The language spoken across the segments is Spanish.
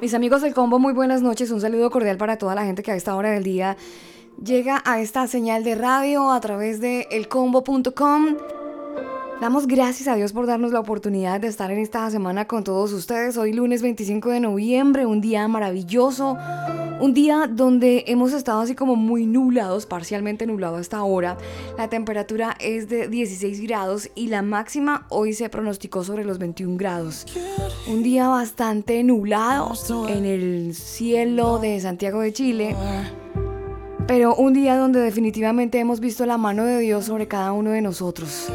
Mis amigos del combo, muy buenas noches. Un saludo cordial para toda la gente que a esta hora del día llega a esta señal de radio a través de elcombo.com. Damos gracias a Dios por darnos la oportunidad de estar en esta semana con todos ustedes. Hoy lunes 25 de noviembre, un día maravilloso, un día donde hemos estado así como muy nublados, parcialmente nublado hasta ahora. La temperatura es de 16 grados y la máxima hoy se pronosticó sobre los 21 grados. Un día bastante nublado en el cielo de Santiago de Chile. Pero un día donde definitivamente hemos visto la mano de Dios sobre cada uno de nosotros.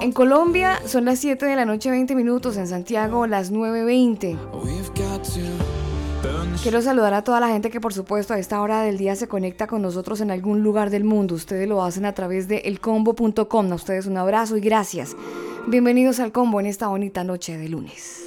En Colombia son las 7 de la noche 20 minutos, en Santiago las 9.20. Quiero saludar a toda la gente que por supuesto a esta hora del día se conecta con nosotros en algún lugar del mundo. Ustedes lo hacen a través de elcombo.com. A ustedes un abrazo y gracias. Bienvenidos al combo en esta bonita noche de lunes.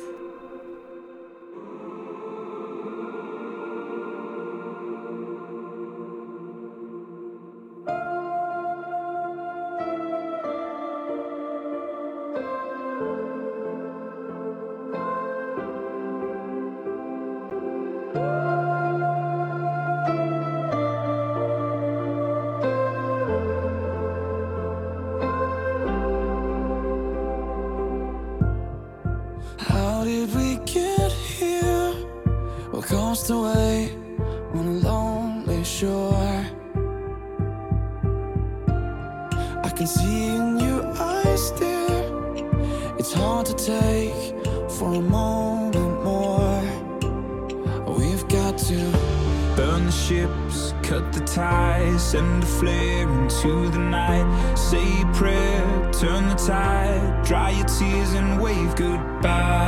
dry your tears and wave goodbye.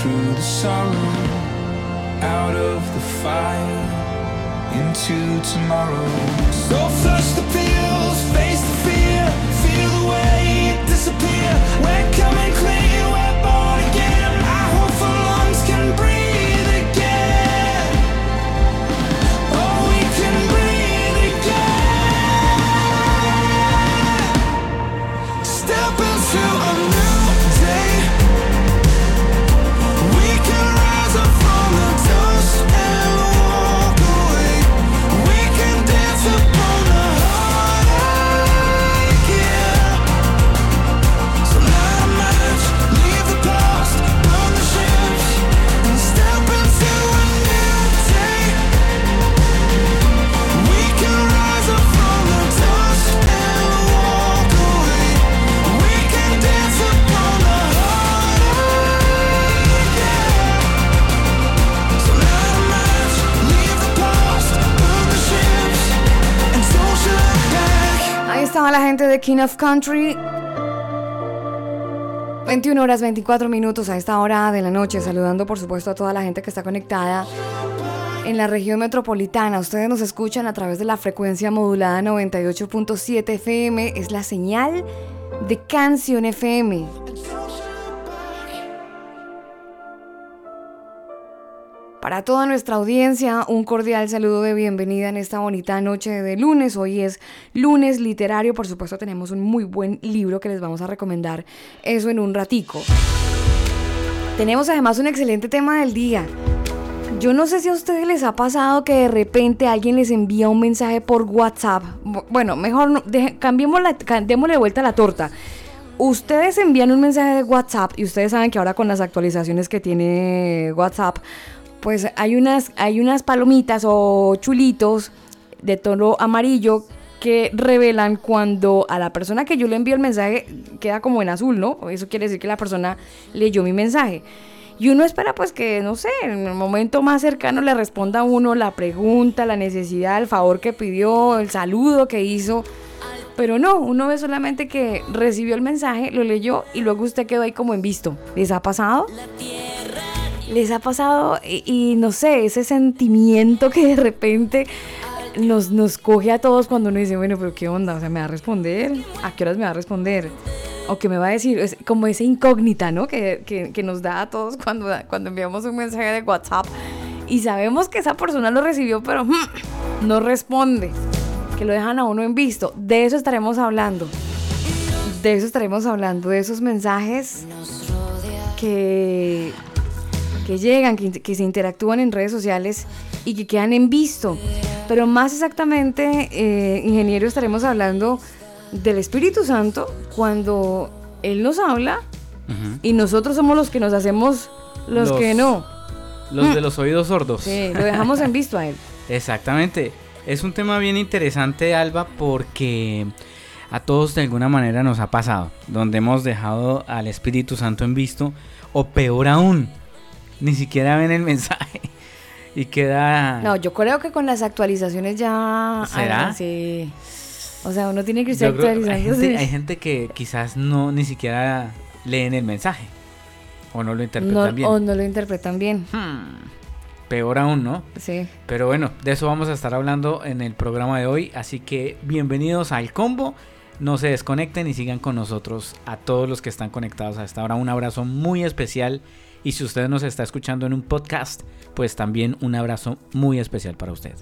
through the sorrow, out of the fire, into tomorrow. So flush the pills, face the fear, feel the way disappear. We're coming clean. La gente de King of Country. 21 horas 24 minutos a esta hora de la noche, saludando por supuesto a toda la gente que está conectada en la región metropolitana. Ustedes nos escuchan a través de la frecuencia modulada 98.7 FM, es la señal de Canción FM. Para toda nuestra audiencia, un cordial saludo de bienvenida en esta bonita noche de lunes. Hoy es lunes literario, por supuesto tenemos un muy buen libro que les vamos a recomendar, eso en un ratico. Tenemos además un excelente tema del día. Yo no sé si a ustedes les ha pasado que de repente alguien les envía un mensaje por WhatsApp. Bueno, mejor no, cambiemos la, démosle vuelta a la torta. Ustedes envían un mensaje de WhatsApp y ustedes saben que ahora con las actualizaciones que tiene WhatsApp, pues hay unas, hay unas palomitas o chulitos de tono amarillo que revelan cuando a la persona que yo le envío el mensaje queda como en azul, ¿no? Eso quiere decir que la persona leyó mi mensaje. Y uno espera pues que, no sé, en el momento más cercano le responda a uno la pregunta, la necesidad, el favor que pidió, el saludo que hizo. Pero no, uno ve solamente que recibió el mensaje, lo leyó y luego usted quedó ahí como en visto. ¿Les ha pasado? Les ha pasado y, no sé, ese sentimiento que de repente nos, nos coge a todos cuando uno dice, bueno, pero ¿qué onda? O sea, ¿me va a responder? ¿A qué horas me va a responder? o que me va a decir, es como esa incógnita, ¿no? Que, que, nos da a todos cuando, cuando enviamos un mensaje de WhatsApp y sabemos que esa persona lo recibió, pero hmm, no responde, que lo dejan a uno en visto. De eso estaremos hablando. De eso estaremos hablando, de esos mensajes que, que llegan, que, que se interactúan en redes sociales y que quedan en visto. Pero más exactamente, eh, ingeniero, estaremos hablando del Espíritu Santo cuando Él nos habla y nosotros somos los que nos hacemos los, que no. Los de mm. los oídos sordos. Sí, lo dejamos en visto a Él. Exactamente. Es un tema bien interesante, Alba, porque a todos de alguna manera nos ha pasado, donde hemos dejado al Espíritu Santo en visto, o peor aún, ni siquiera ven el mensaje y queda... No, yo creo que con las actualizaciones ya... ¿Será? sí. O sea, uno tiene que estar actualizando. Hay gente, que quizás no ni siquiera leen el mensaje. O no lo interpretan bien. O no lo interpretan bien. Hmm. Peor aún, ¿no? Sí. Pero bueno, de eso vamos a estar hablando en el programa de hoy. Así que bienvenidos al combo. No se desconecten y sigan con nosotros a todos los que están conectados a esta hora. Un abrazo muy especial. Y si usted nos está escuchando en un podcast, pues también un abrazo muy especial para usted.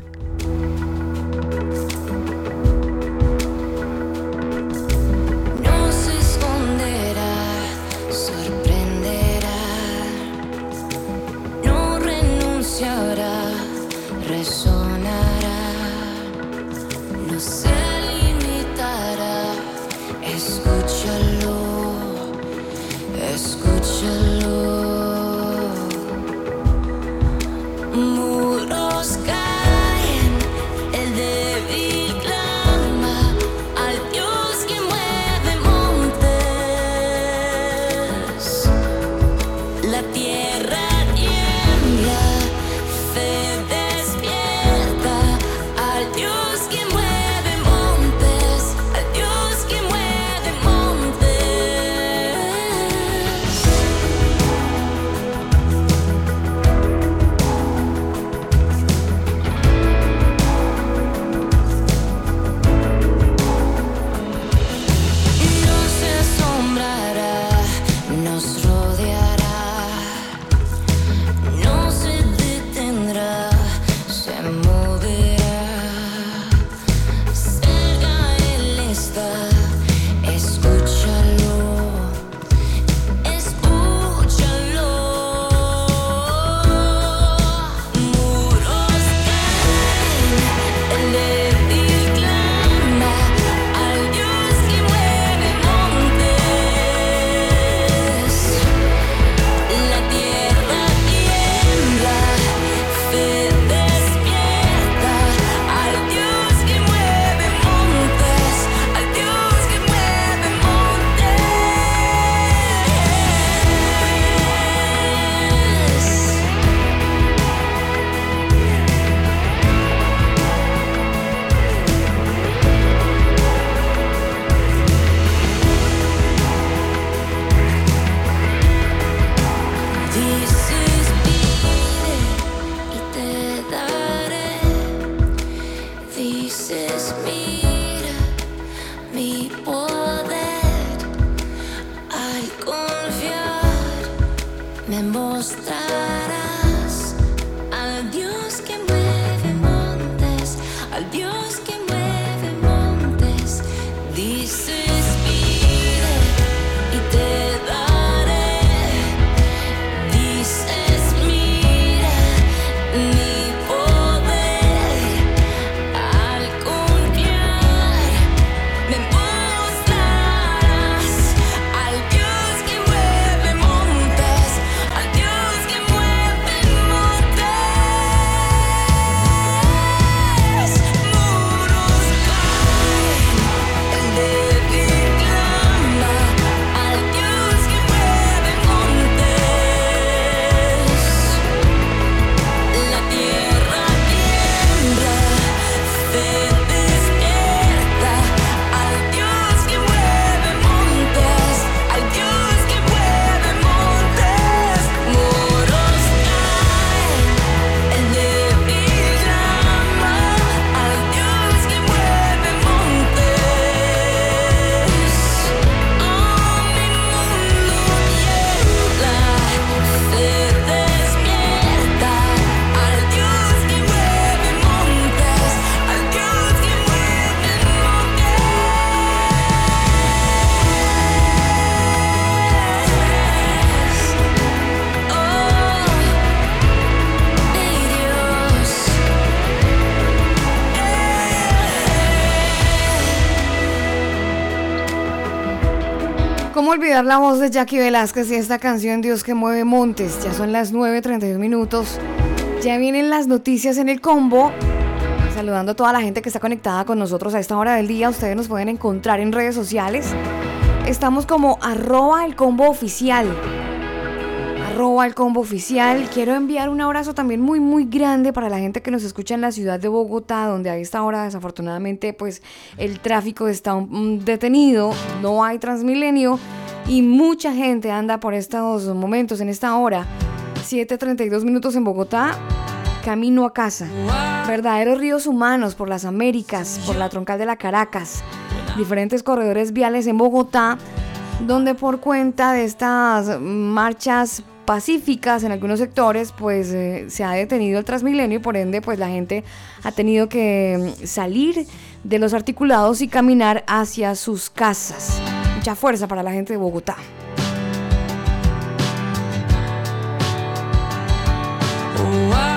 Olvidar la voz de Jackie Velázquez y esta canción Dios que mueve montes. Ya son las 9.32 minutos. Ya vienen las noticias en el combo. Saludando a toda la gente que está conectada con nosotros a esta hora del día. Ustedes nos pueden encontrar en redes sociales. Estamos como arroba el combo oficial. Arroba el combo oficial. Quiero enviar un abrazo también muy muy grande para la gente que nos escucha en la ciudad de Bogotá, donde a esta hora desafortunadamente pues el tráfico está detenido, no hay Transmilenio y mucha gente anda por estos momentos, en esta hora. 7.32 minutos en Bogotá, camino a casa. Verdaderos ríos humanos por las Américas, por la troncal de la Caracas. Diferentes corredores viales en Bogotá, donde por cuenta de estas marchas pacíficas en algunos sectores, pues eh, se ha detenido el Transmilenio y por ende pues la gente ha tenido que mm, salir de los articulados y caminar hacia sus casas mucha fuerza para la gente de Bogotá. child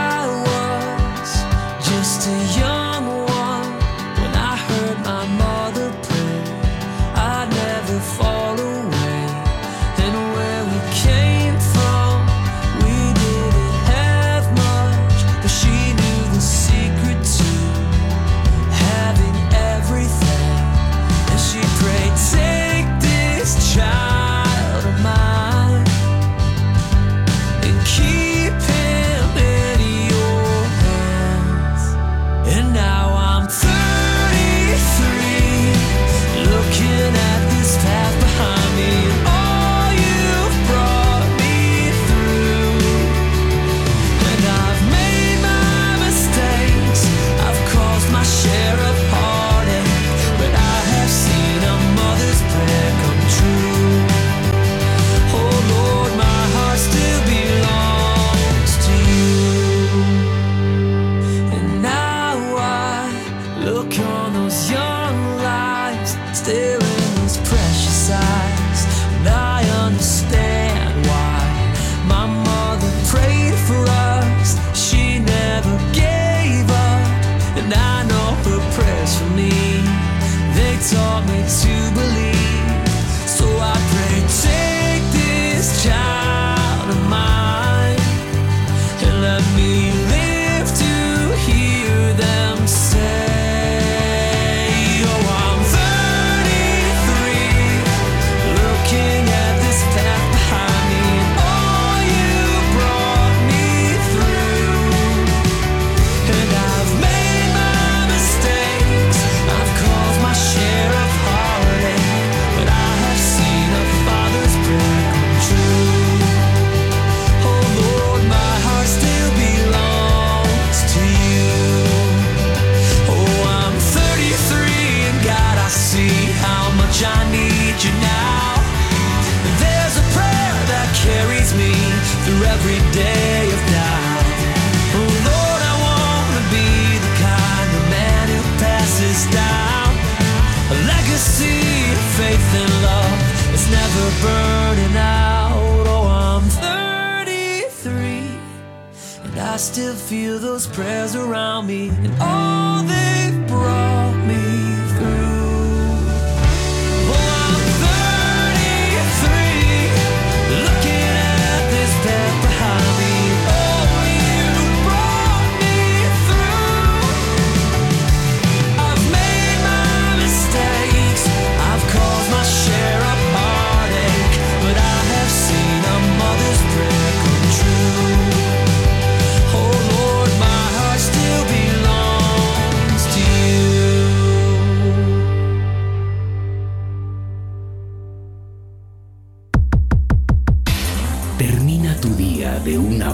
I still feel those prayers around me and all they've brought me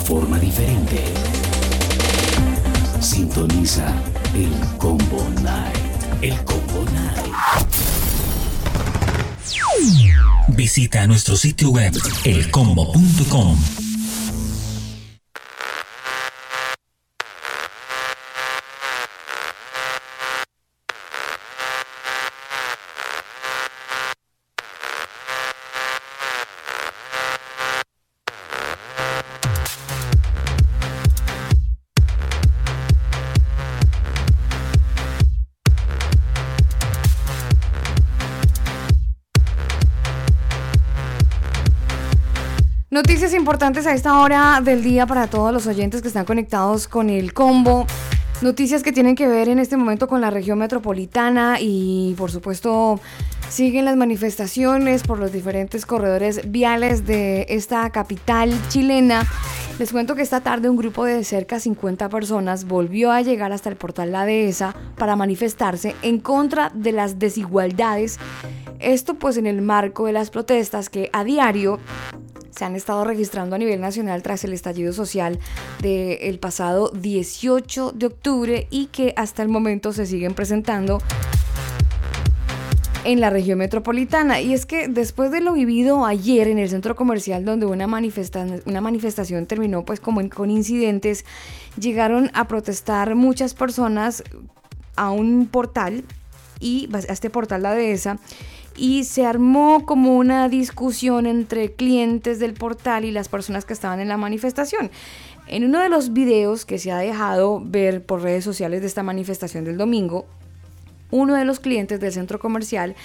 forma diferente. Sintoniza el Combo Night. El Combo Night. Visita nuestro sitio web elcombo.com. importantes a esta hora del día para todos los oyentes que están conectados con el combo. Noticias que tienen que ver en este momento con la región metropolitana y por supuesto siguen las manifestaciones por los diferentes corredores viales de esta capital chilena. Les cuento que esta tarde un grupo de cerca 50 personas volvió a llegar hasta el portal La Dehesa para manifestarse en contra de las desigualdades. Esto pues en el marco de las protestas que a diario se han estado registrando a nivel nacional tras el estallido social del pasado 18 de octubre y que hasta el momento se siguen presentando en la región metropolitana. Y es que después de lo vivido ayer en el centro comercial donde una, manifesta una manifestación terminó pues como en, con incidentes, llegaron a protestar muchas personas a un portal y a este portal la dehesa y se armó como una discusión entre clientes del portal y las personas que estaban en la manifestación. En uno de los videos que se ha dejado ver por redes sociales de esta manifestación del domingo, uno de los clientes del centro comercial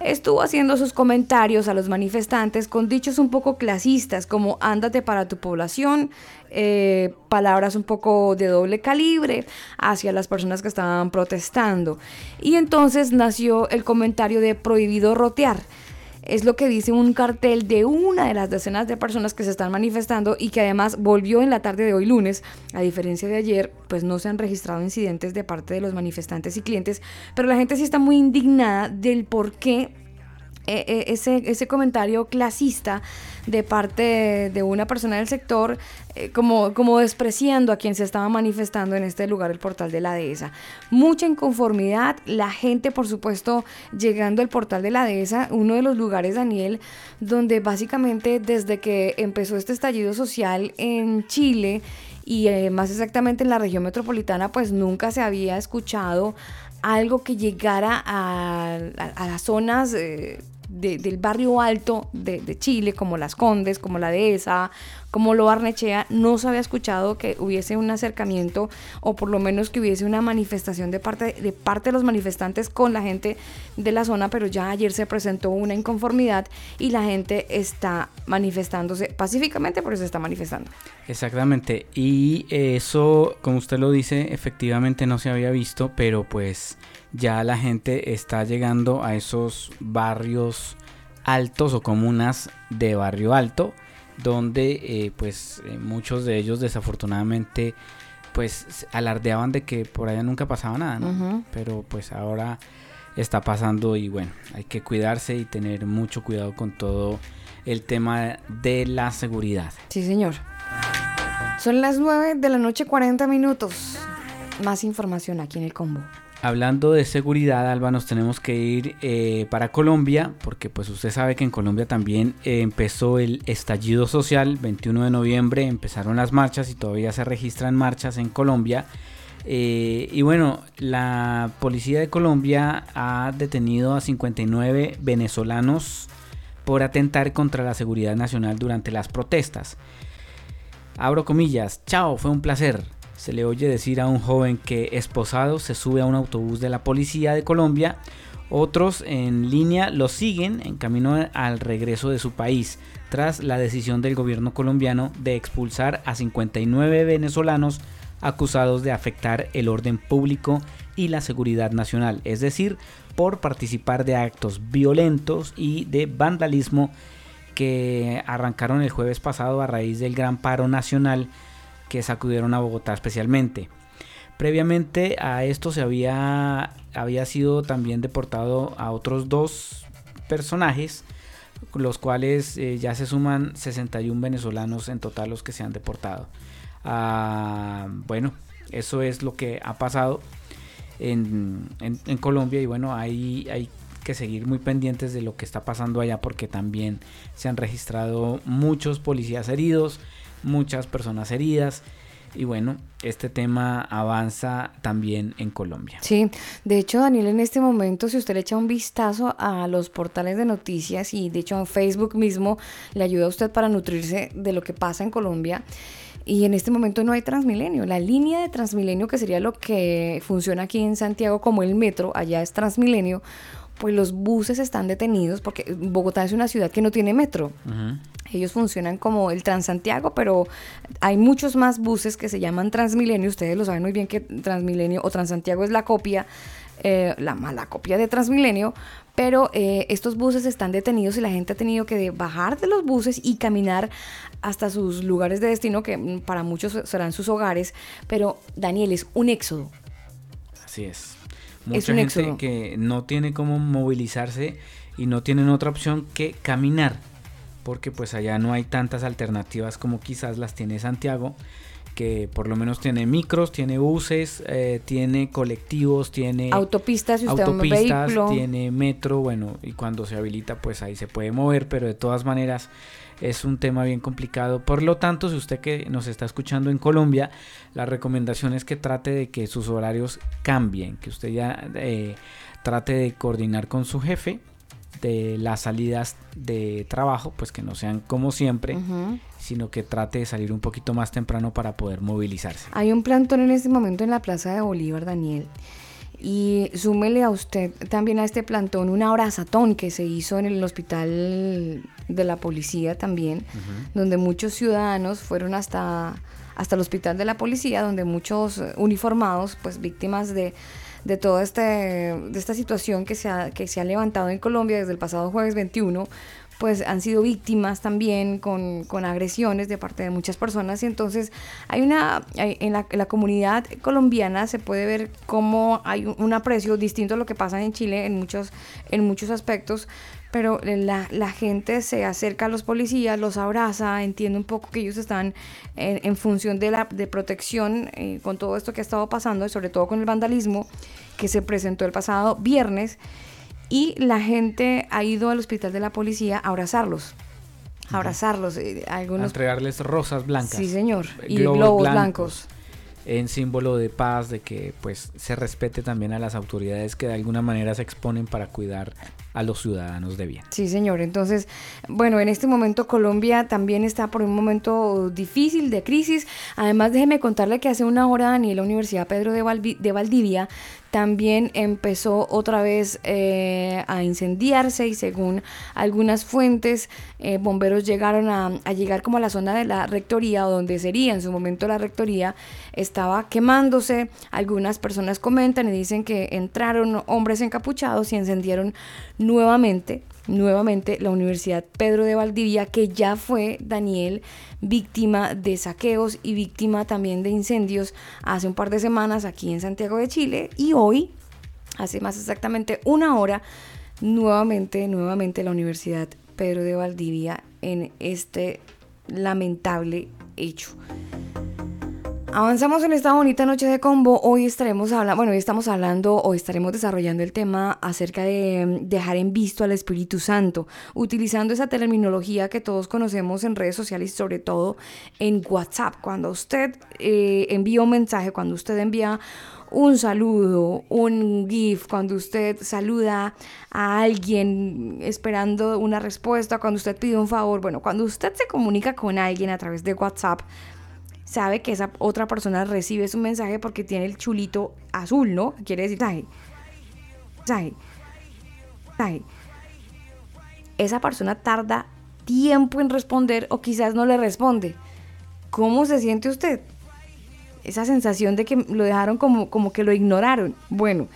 estuvo haciendo sus comentarios a los manifestantes con dichos un poco clasistas como ándate para tu población, eh, palabras un poco de doble calibre hacia las personas que estaban protestando. Y entonces nació el comentario de prohibido rotear. Es lo que dice un cartel de una de las decenas de personas que se están manifestando y que además volvió en la tarde de hoy lunes. A diferencia de ayer, pues no se han registrado incidentes de parte de los manifestantes y clientes, pero la gente sí está muy indignada del por qué ese, ese comentario clasista de parte de, una persona del sector, eh, como, como despreciando a quien se estaba manifestando en este lugar, el portal de la dehesa. Mucha inconformidad, la gente, por supuesto, llegando al portal de la dehesa, uno de los lugares, Daniel, donde básicamente desde que empezó este estallido social en Chile, y eh, más exactamente en la región metropolitana, pues nunca se había escuchado algo que llegara a, a, a las zonas eh, de, del barrio alto de, de, Chile, como Las Condes, como la Dehesa, como Lo Barnechea, no se había escuchado que hubiese un acercamiento o por lo menos que hubiese una manifestación de parte, de parte de los manifestantes con la gente de la zona, pero ya ayer se presentó una inconformidad y la gente está manifestándose pacíficamente, pero se está manifestando. Exactamente, y eso, como usted lo dice, efectivamente no se había visto, pero pues ya la gente está llegando a esos barrios altos o comunas de barrio alto donde eh, pues eh, muchos de ellos desafortunadamente pues alardeaban de que por allá nunca pasaba nada, ¿no? Uh -huh. Pero pues ahora está pasando y bueno, hay que cuidarse y tener mucho cuidado con todo el tema de la seguridad. Sí, señor. Son las 9 de la noche 40 minutos. Más información aquí en el combo. Hablando de seguridad, Alba, nos tenemos que ir eh, para Colombia, porque pues usted sabe que en Colombia también eh, empezó el estallido social, 21 de noviembre empezaron las marchas y todavía se registran marchas en Colombia. Eh, y bueno, la policía de Colombia ha detenido a 59 venezolanos por atentar contra la seguridad nacional durante las protestas. Abro comillas, chao, fue un placer se le oye decir a un joven que esposado se sube a un autobús de la policía de Colombia. Otros en línea lo siguen en camino al regreso de su país, tras la decisión del gobierno colombiano de expulsar a 59 venezolanos acusados de afectar el orden público y la seguridad nacional, es decir, por participar de actos violentos y de vandalismo que arrancaron el jueves pasado a raíz del gran paro nacional que sacudieron a Bogotá especialmente. Previamente a esto se había, había sido también deportado a otros dos personajes, los cuales eh, ya se suman 61 venezolanos en total los que se han deportado. Ah, bueno, eso es lo que ha pasado en, en, Colombia y bueno, hay, hay que seguir muy pendientes de lo que está pasando allá porque también se han registrado muchos policías heridos, muchas personas heridas. Y bueno, este tema avanza también en Colombia. Sí, de hecho Daniel, en este momento, si usted le echa un vistazo a los portales de noticias y de hecho en Facebook mismo le ayuda a usted para nutrirse de lo que pasa en Colombia. Y en este momento no hay Transmilenio. La línea de Transmilenio, que sería lo que funciona aquí en Santiago como el metro, allá es Transmilenio, pues los buses están detenidos porque Bogotá es una ciudad que no tiene metro. Ellos funcionan como el Transantiago, pero hay muchos más buses que se llaman Transmilenio. Ustedes lo saben muy bien que Transmilenio o Transantiago es la copia, eh, la mala copia de Transmilenio. Pero eh, estos buses están detenidos y la gente ha tenido que bajar de los buses y caminar hasta sus lugares de destino, que mm, para muchos serán sus hogares. Pero Daniel, es un éxodo. Así es mucha gente que no tiene cómo movilizarse y no tienen otra opción que caminar, porque pues allá no hay tantas alternativas como quizás las tiene Santiago, que por lo menos tiene micros, tiene buses, eh, tiene colectivos, tiene autopistas, si usted autopistas, tiene metro, bueno, y cuando se habilita pues ahí se puede mover, pero de todas maneras es un tema bien complicado. Por lo tanto, si usted que nos está escuchando en Colombia, la recomendación es que trate de que sus horarios cambien, que usted ya eh, trate de coordinar con su jefe de las salidas de trabajo, pues que no sean como siempre, sino que trate de salir un poquito más temprano para poder movilizarse. Hay un plantón en este momento en la Plaza de Bolívar, Daniel. Y súmele a usted también a este plantón un abrazatón que se hizo en el hospital de la policía también, donde muchos ciudadanos fueron hasta, hasta el hospital de la policía, donde muchos uniformados, pues víctimas de, de toda este, de esta situación que se, ha, que se ha levantado en Colombia desde el pasado jueves 21, pues han sido víctimas también con, agresiones de parte de muchas personas. Y entonces hay una, en, la, comunidad colombiana se puede ver cómo hay un, aprecio distinto a lo que pasa en Chile en muchos, en muchos aspectos, pero la, gente se acerca a los policías, los abraza, entiende un poco que ellos están en, función de la de protección eh, con todo esto que ha estado pasando, sobre todo con el vandalismo que se presentó el pasado viernes y la gente ha ido al hospital de la policía a abrazarlos. A abrazarlos. Eh, algunos... A entregarles rosas blancas. Sí, señor. Y globos, blancos. En símbolo de paz, de que pues se respete también a las autoridades que de alguna manera se exponen para cuidar a los ciudadanos de bien. Sí, señor. Entonces, bueno, en este momento Colombia también está por un momento difícil de crisis. Además, déjeme contarle que hace una hora Daniel, la Universidad Pedro de, de Valdivia también empezó otra vez eh, a incendiarse y según algunas fuentes, eh, bomberos llegaron a, llegar como a la zona de la rectoría o donde sería en su momento la rectoría, estaba quemándose. Algunas personas comentan y dicen que entraron hombres encapuchados y encendieron nuevamente nuevamente la Universidad Pedro de Valdivia, que ya fue Daniel víctima de saqueos y víctima también de incendios hace un par de semanas aquí en Santiago de Chile y hoy, hace más exactamente una hora, nuevamente, nuevamente la Universidad Pedro de Valdivia en este lamentable hecho. Avanzamos en esta bonita noche de combo. Hoy estaremos hablando, bueno, hoy estamos hablando o estaremos desarrollando el tema acerca de mm, dejar en visto al Espíritu Santo, utilizando esa terminología que todos conocemos en redes sociales, sobre todo en WhatsApp. Cuando usted eh, envía un mensaje, cuando usted envía un saludo, un GIF, cuando usted saluda a alguien esperando una respuesta, cuando usted pide un favor, bueno, cuando usted se comunica con alguien a través de WhatsApp, sabe que esa otra persona recibe su mensaje porque tiene el chulito azul, ¿no? Quiere decir, mensaje, mensaje, mensaje. Esa persona tarda tiempo en responder o quizás no le responde. ¿Cómo se siente usted? Esa sensación de que lo dejaron como, como que lo ignoraron. Bueno,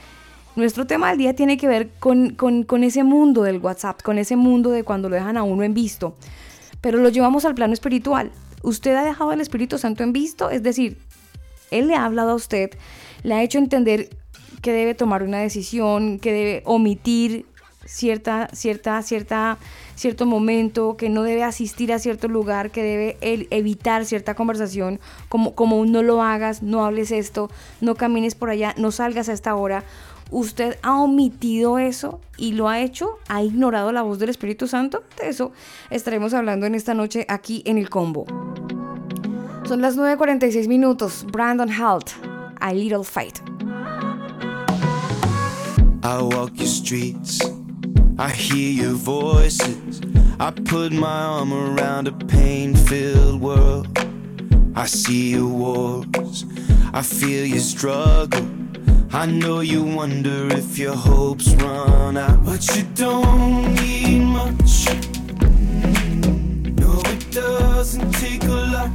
nuestro tema del día tiene que ver con, con, con ese mundo del WhatsApp, con ese mundo de cuando lo dejan a uno en visto. Pero lo llevamos al plano espiritual usted ha dejado al Espíritu Santo en visto, es decir, Él le ha hablado a usted, le ha hecho entender que debe tomar una decisión, que debe omitir cierta, cierta, cierta, cierto momento, que no debe asistir a cierto lugar, que debe evitar cierta conversación, como, como no lo hagas, no hables esto, no camines por allá, no salgas a esta hora. Usted ha omitido eso y lo ha hecho, ha ignorado la voz del Espíritu Santo. De eso estaremos hablando en esta noche aquí en el combo. Son las 9.46 minutos. Brandon Halt, A Little Fight. I walk your streets, I hear your voices. I put my arm around a pain filled world. I see your wars, I feel your struggle. I know you wonder if your hopes run out, but you don't need much. No, it doesn't take a lot.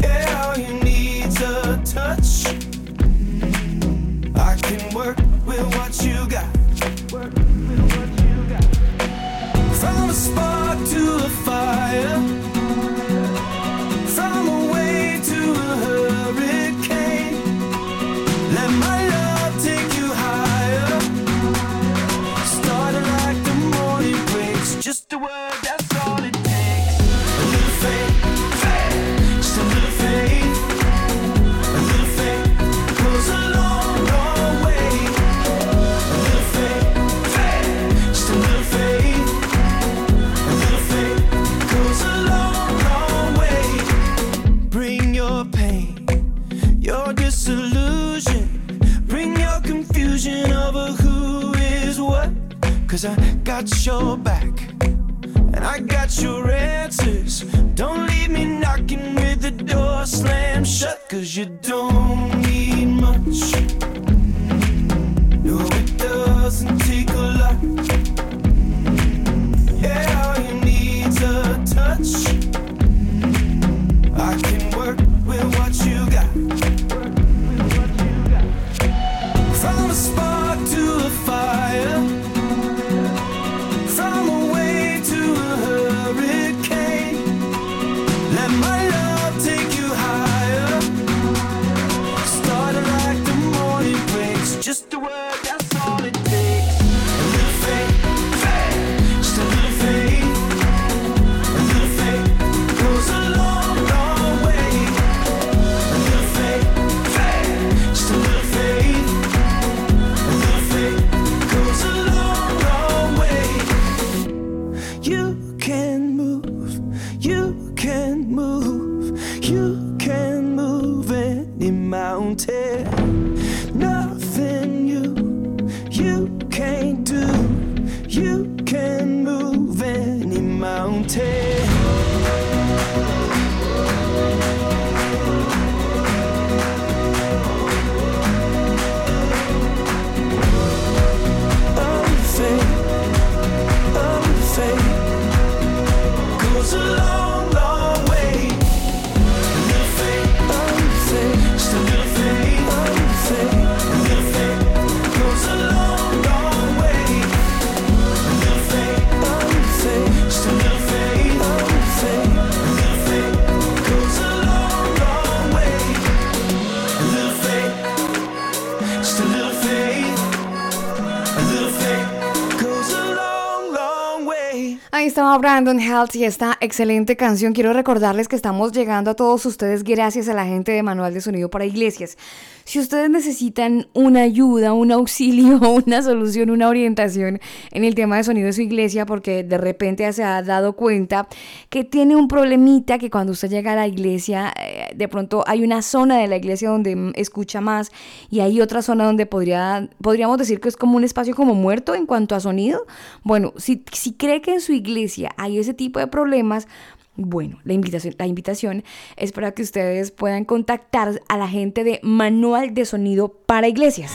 Yeah, all you need's a touch. I can work with what you got. From a spark to a fire. I Cause I got your back and I got your answers. Don't leave me knocking with the door slammed shut. Cause you don't Brandon Health y esta excelente canción. Quiero recordarles que estamos llegando a todos ustedes gracias a la gente de Manual de Sonido para Iglesias. Si ustedes necesitan una ayuda, un auxilio, una solución, una orientación en el tema de sonido de su iglesia, porque de repente se ha dado cuenta que tiene un problemita que cuando usted llega a la iglesia, eh, de pronto hay una zona de la iglesia donde mm, escucha más y hay otra zona donde podría, podríamos decir que es como un espacio como muerto en cuanto a sonido. Bueno, si, si cree que en su iglesia hay ese tipo de problemas, bueno, la invitación, la invitación es para que ustedes puedan contactar a la gente de Manual de Sonido para Iglesias.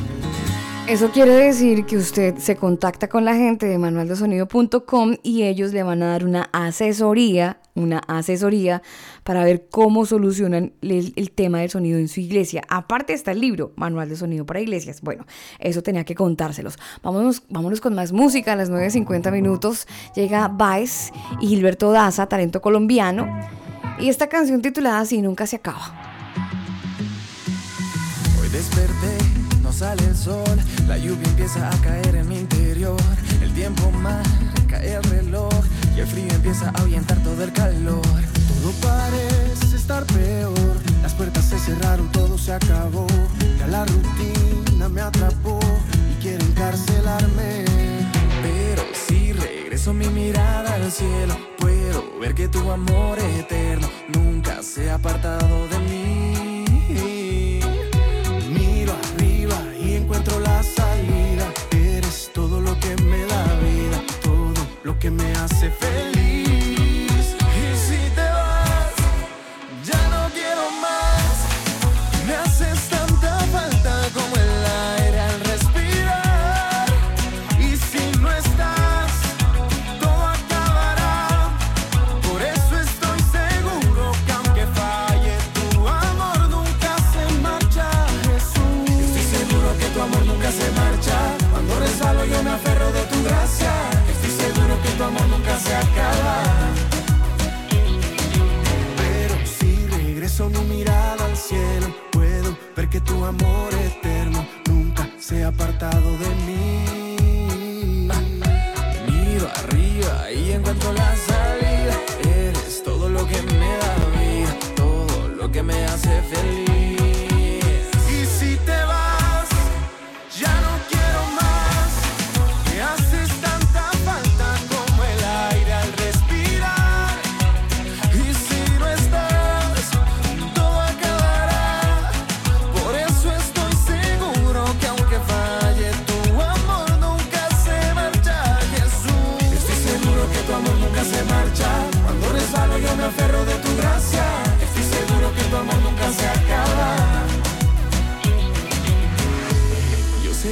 Eso quiere decir que usted se contacta con la gente de manualdesonido.com y ellos le van a dar una asesoría, una asesoría para ver cómo solucionan el, tema del sonido en su iglesia. Aparte está el libro, Manual de Sonido para Iglesias. Bueno, eso tenía que contárselos. Vámonos, vámonos con más música. A las 9.50 minutos llega Baez y Gilberto Daza, talento colombiano. Y esta canción titulada Así nunca se acaba. Hoy desperté, sale el sol, la lluvia empieza a caer en mi interior, el tiempo marca el reloj y el frío empieza a ahuyentar todo el calor. Todo parece estar peor, las puertas se cerraron, todo se acabó, ya la rutina me atrapó y quiere encarcelarme. Pero si regreso mi mirada al cielo, puedo ver que tu amor eterno nunca se ha apartado de mí. Que me hace feliz. Regreso mi mirada al cielo, puedo ver que tu amor eterno nunca se ha apartado de mí. Miro arriba y encuentro la salida. Eres todo lo que me da vida, todo lo que me hace feliz.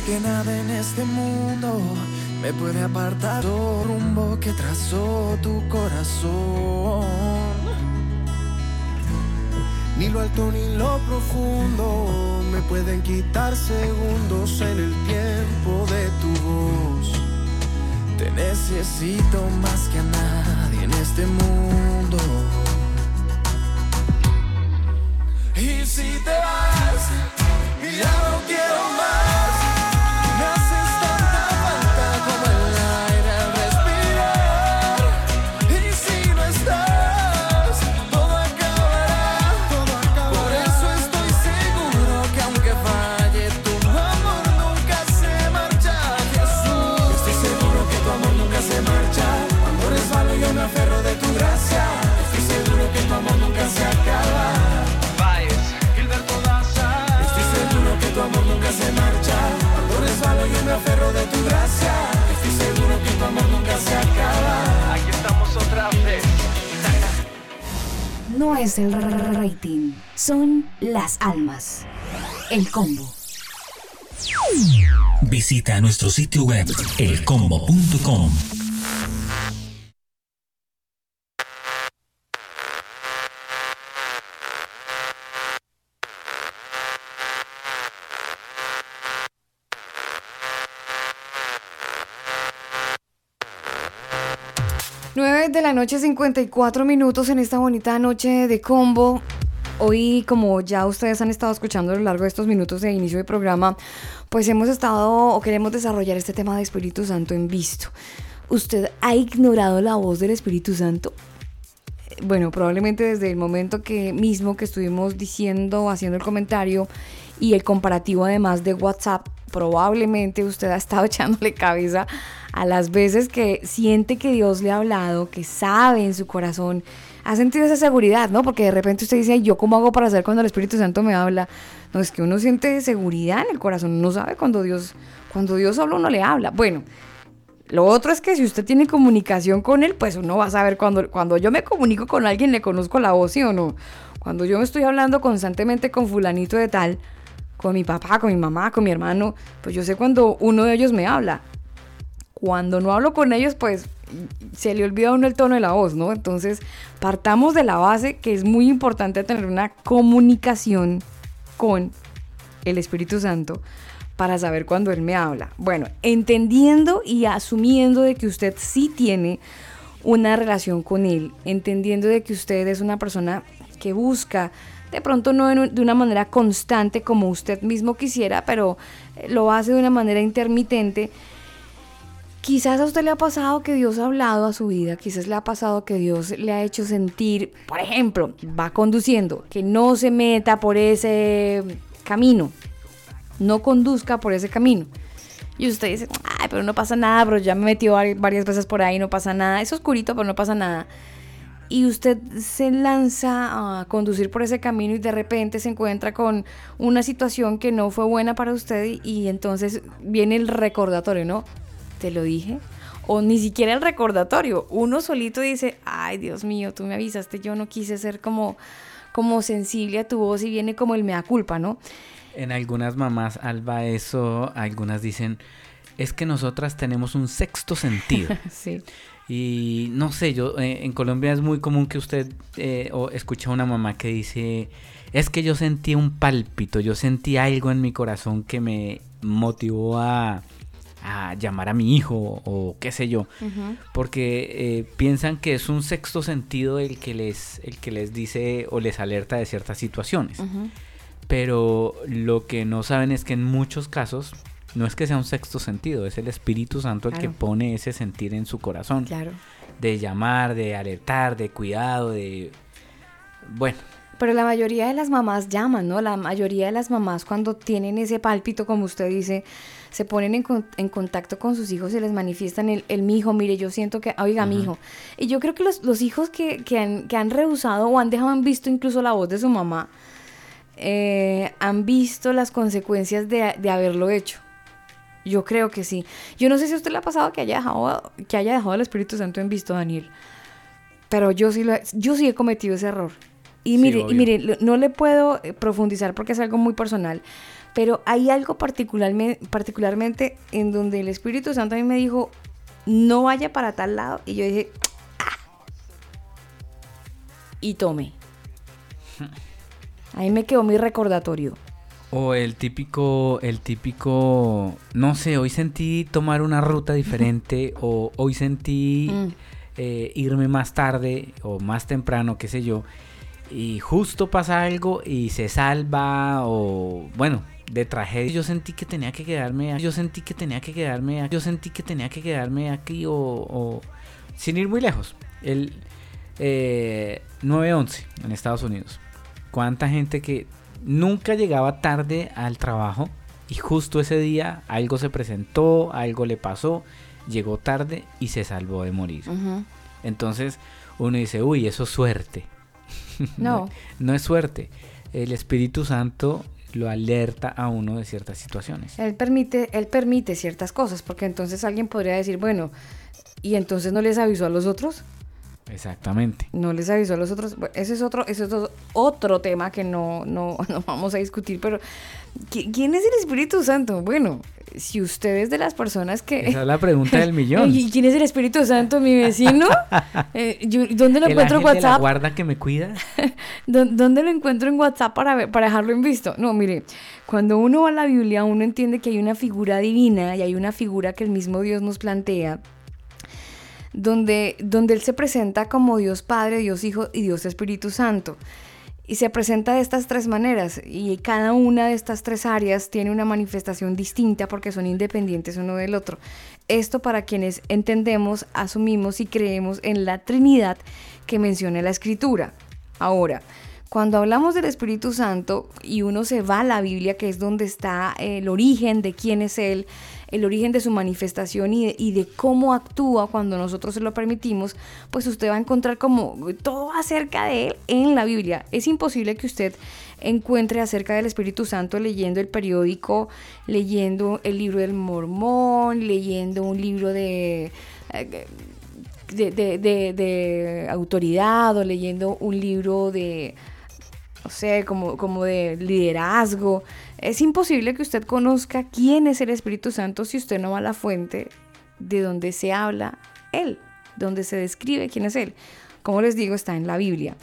Que nada en este mundo me puede apartar del rumbo que trazó tu corazón. Ni lo alto ni lo profundo me pueden quitar segundos en el tiempo de tu voz. Te necesito más que a nadie en este mundo. Y si te vas, ya no quiero más. No es el rating, son las almas. El combo. Visita nuestro sitio web elcombo.com de la noche, 54 minutos en esta bonita noche de combo. Hoy, como ya ustedes han estado escuchando a lo largo de estos minutos de inicio de programa, pues hemos estado o queremos desarrollar este tema de Espíritu Santo en visto. ¿Usted ha ignorado la voz del Espíritu Santo? Bueno, probablemente desde el momento que mismo que estuvimos diciendo, haciendo el comentario y el comparativo además de WhatsApp, probablemente usted ha estado echándole cabeza a las veces que siente que Dios le ha hablado, que sabe en su corazón, ha sentido esa seguridad, ¿no? Porque de repente usted dice, "Ay, ¿yo cómo hago para saber cuando el Espíritu Santo me habla? No, es que uno siente seguridad en el corazón, uno sabe cuando Dios, cuando Dios habla, uno le habla. Bueno, lo otro es que si usted tiene comunicación con él, pues uno va a saber cuando, cuando yo me comunico con alguien, le conozco la voz, ¿sí o no? Cuando yo me estoy hablando constantemente con fulanito de tal, con mi papá, con mi mamá, con mi hermano, pues yo sé cuando uno de ellos me habla. Cuando no hablo con ellos, pues se le olvida a uno el tono de la voz, ¿no? Entonces, partamos de la base que es muy importante tener una comunicación con el Espíritu Santo para saber cuando Él me habla. Bueno, entendiendo y asumiendo de que usted sí tiene una relación con Él, entendiendo de que usted es una persona que busca, de pronto no de una manera constante como usted mismo quisiera, pero lo hace de una manera intermitente. Quizás a usted le ha pasado que Dios ha hablado a su vida, quizás le ha pasado que Dios le ha hecho sentir, por ejemplo, va conduciendo, que no se meta por ese camino, no conduzca por ese camino. Y usted dice, ay, pero no pasa nada, pero ya me metió vari- varias veces por ahí, no pasa nada, es oscurito, pero no pasa nada. Y usted se lanza a conducir por ese camino y de repente se encuentra con una situación que no fue buena para usted y, y entonces viene el recordatorio, ¿no? Te lo dije. O ni siquiera el recordatorio. Uno solito dice, ay Dios mío, tú me avisaste, yo no quise ser como, como sensible a tu voz y viene como el mea culpa, ¿no? En algunas mamás, Alba, eso, algunas dicen, es que nosotras tenemos un sexto sentido. Sí. Y no sé, yo eh, en Colombia es muy común que usted eh, o escucha a una mamá que dice, es que yo sentí un pálpito, yo sentí algo en mi corazón que me motivó a, a llamar a mi hijo o qué sé yo, porque eh, piensan que es un sexto sentido el que les el que les dice o les alerta de ciertas situaciones. Pero lo que no saben es que en muchos casos no es que sea un sexto sentido, es el Espíritu Santo el que pone ese sentir en su corazón. Claro. De llamar, de alertar, de cuidado, de... Bueno, Pero la mayoría de las mamás llaman, ¿no? La mayoría de las mamás cuando tienen ese pálpito, como usted dice, se ponen en, con- en contacto con sus hijos y les manifiestan el, el mi hijo, mire, yo siento que, oiga, mi hijo. Y yo creo que los, los hijos que, que han, que han rehusado o han dejado en visto incluso la voz de su mamá, eh, han visto las consecuencias de, de haberlo hecho. Yo creo que sí. Yo no sé si a usted le ha pasado que haya dejado, que haya dejado el Espíritu Santo en visto, Daniel. Pero yo sí, lo he, yo sí he cometido ese error. Y Sí, mire, y obvio. mire, no le puedo eh, profundizar porque es algo muy personal, pero hay algo particularmente, particularmente en donde el Espíritu Santo a mí me dijo, no vaya para tal lado. Y yo dije, "Ah". y tomé. Ahí me quedó mi recordatorio. o el típico, el típico, no sé, hoy sentí tomar una ruta diferente o hoy sentí Mm. eh, irme más tarde o más temprano, qué sé yo, y justo pasa algo y se salva o bueno, de tragedia. Yo sentí que tenía que quedarme, aquí, yo sentí que tenía que quedarme, aquí, yo sentí que tenía que quedarme aquí o, o- sin ir muy lejos. El eh, 911 en Estados Unidos. ¿Cuánta gente que nunca llegaba tarde al trabajo y justo ese día algo se presentó, algo le pasó, llegó tarde y se salvó de morir? Entonces uno dice, uy, eso es suerte. No. no es suerte. El Espíritu Santo lo alerta a uno de ciertas situaciones. Él permite, él permite ciertas cosas, porque entonces alguien podría decir, bueno, ¿y entonces no les avisó a los otros? Exactamente. No les avisó a los otros. Bueno, ese es otro, ese es otro, tema que no, no, no vamos a discutir, pero ¿qui- ¿quién es el Espíritu Santo? Bueno, si usted es de las personas que... Esa es la pregunta del millón. ¿Y quién es el Espíritu Santo? ¿Mi vecino? Eh, yo- ¿Dónde lo ¿El encuentro en ángel de la WhatsApp? guarda que me cuida? ¿Dó- ¿Dónde lo encuentro en WhatsApp para, ver- para dejarlo en visto? No, mire, cuando uno va a la Biblia, uno entiende que hay una figura divina y hay una figura que el mismo Dios nos plantea donde, donde Él se presenta como Dios Padre, Dios Hijo y Dios Espíritu Santo. Y se presenta de estas tres maneras y cada una de estas tres áreas tiene una manifestación distinta porque son independientes uno del otro. Esto para quienes entendemos, asumimos y creemos en la Trinidad que menciona la Escritura. Ahora, cuando hablamos del Espíritu Santo y uno se va a la Biblia, que es donde está el origen de quién es Él, el origen de su manifestación y de, y de cómo actúa cuando nosotros se lo permitimos, pues usted va a encontrar como todo acerca de Él en la Biblia. Es imposible que usted encuentre acerca del Espíritu Santo leyendo el periódico, leyendo el libro del Mormón, leyendo un libro de... eh, de, de- autoridad o leyendo un libro de, no sé, como, como de liderazgo. Es imposible que usted conozca quién es el Espíritu Santo si usted no va a la fuente de donde se habla Él, donde se describe quién es Él. Como les digo, está en la Biblia.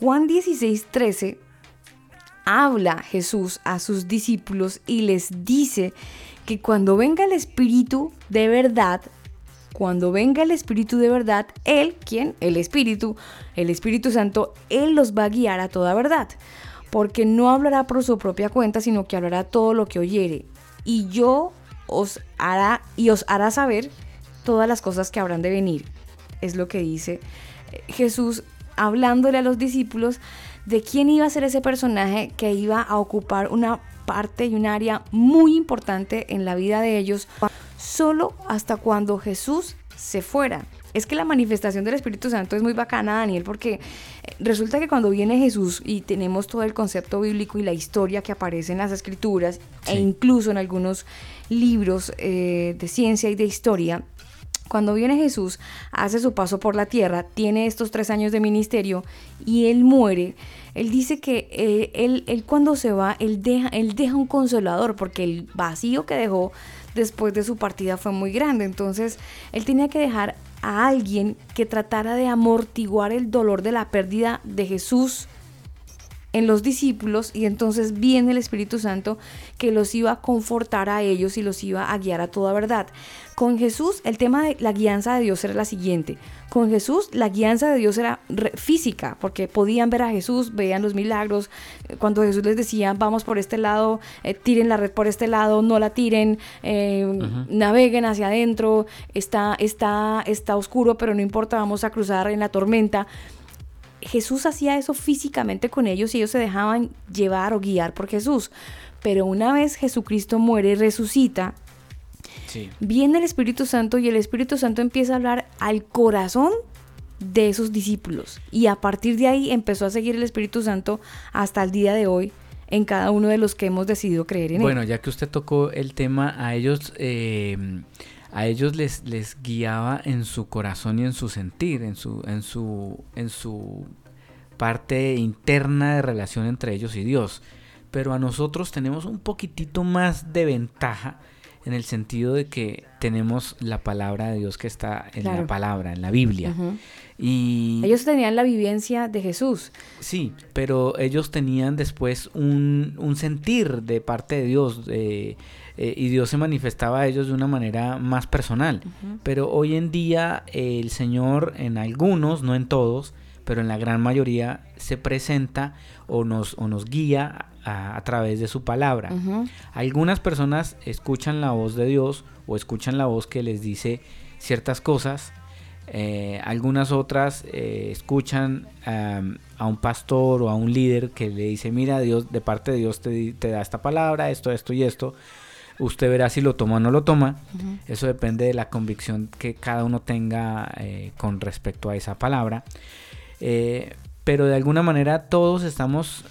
Juan 16, 13 habla Jesús a sus discípulos y les dice que cuando venga el Espíritu de verdad, cuando venga el Espíritu de verdad, Él, ¿quién? El Espíritu, el Espíritu Santo, Él los va a guiar a toda verdad. Porque no hablará por su propia cuenta, sino que hablará todo lo que oyere. Y yo os hará, y os hará saber todas las cosas que habrán de venir. Es lo que dice eh, Jesús hablándole a los discípulos de quién iba a ser ese personaje que iba a ocupar una parte y un área muy importante en la vida de ellos, solo hasta cuando Jesús se fuera. Es que la manifestación del Espíritu Santo es muy bacana, Daniel, porque eh, resulta que cuando viene Jesús y tenemos todo el concepto bíblico y la historia que aparece en las escrituras e incluso en algunos libros eh, de ciencia y de historia, cuando viene Jesús, hace su paso por la tierra, tiene estos tres años de ministerio y él muere. Él dice que eh, él, él cuando se va, él deja, él deja un consolador porque el vacío que dejó después de su partida fue muy grande. Entonces, él tenía que dejar a alguien que tratara de amortiguar el dolor de la pérdida de Jesús en los discípulos y entonces viene el Espíritu Santo que los iba a confortar a ellos y los iba a guiar a toda verdad. Con Jesús el tema de la guianza de Dios era la siguiente. Con Jesús la guianza de Dios era física porque podían ver a Jesús, veían los milagros. Eh, Cuando Jesús les decía vamos por este lado, eh, tiren la red por este lado, no la tiren, eh, naveguen hacia adentro, está, está, está oscuro pero no importa, vamos a cruzar en la tormenta. Jesús hacía eso físicamente con ellos y ellos se dejaban llevar o guiar por Jesús. Pero una vez Jesucristo muere y resucita, Sí. viene el Espíritu Santo y el Espíritu Santo empieza a hablar al corazón de esos discípulos. Y a partir de ahí empezó a seguir el Espíritu Santo hasta el día de hoy en cada uno de los que hemos decidido creer en Bueno, él. ya que usted tocó el tema, a ellos, eh, a ellos les, les guiaba en su corazón y en su sentir, en su, en su, en su parte interna de relación entre ellos y Dios. Pero a nosotros tenemos un poquitito más de ventaja en el sentido de que tenemos la palabra de Dios que está en Claro. la palabra, en la Biblia. Y Ellos tenían la vivencia de Jesús. Sí, pero ellos tenían después un, un sentir de parte de Dios eh, eh, y Dios se manifestaba a ellos de una manera más personal. Pero hoy en día eh, el Señor en algunos, no en todos, pero en la gran mayoría se presenta o nos, o nos guía a, a través de su palabra. Algunas personas escuchan la voz de Dios o escuchan la voz que les dice ciertas cosas. eh, algunas otras eh, escuchan a un pastor o a un líder que le dice, mira, Dios, de parte de Dios te, da esta palabra, esto, esto y esto. Usted verá si lo toma o no lo toma. Eso depende de la convicción que cada uno tenga eh, con respecto a esa palabra. Pero de alguna manera todos estamos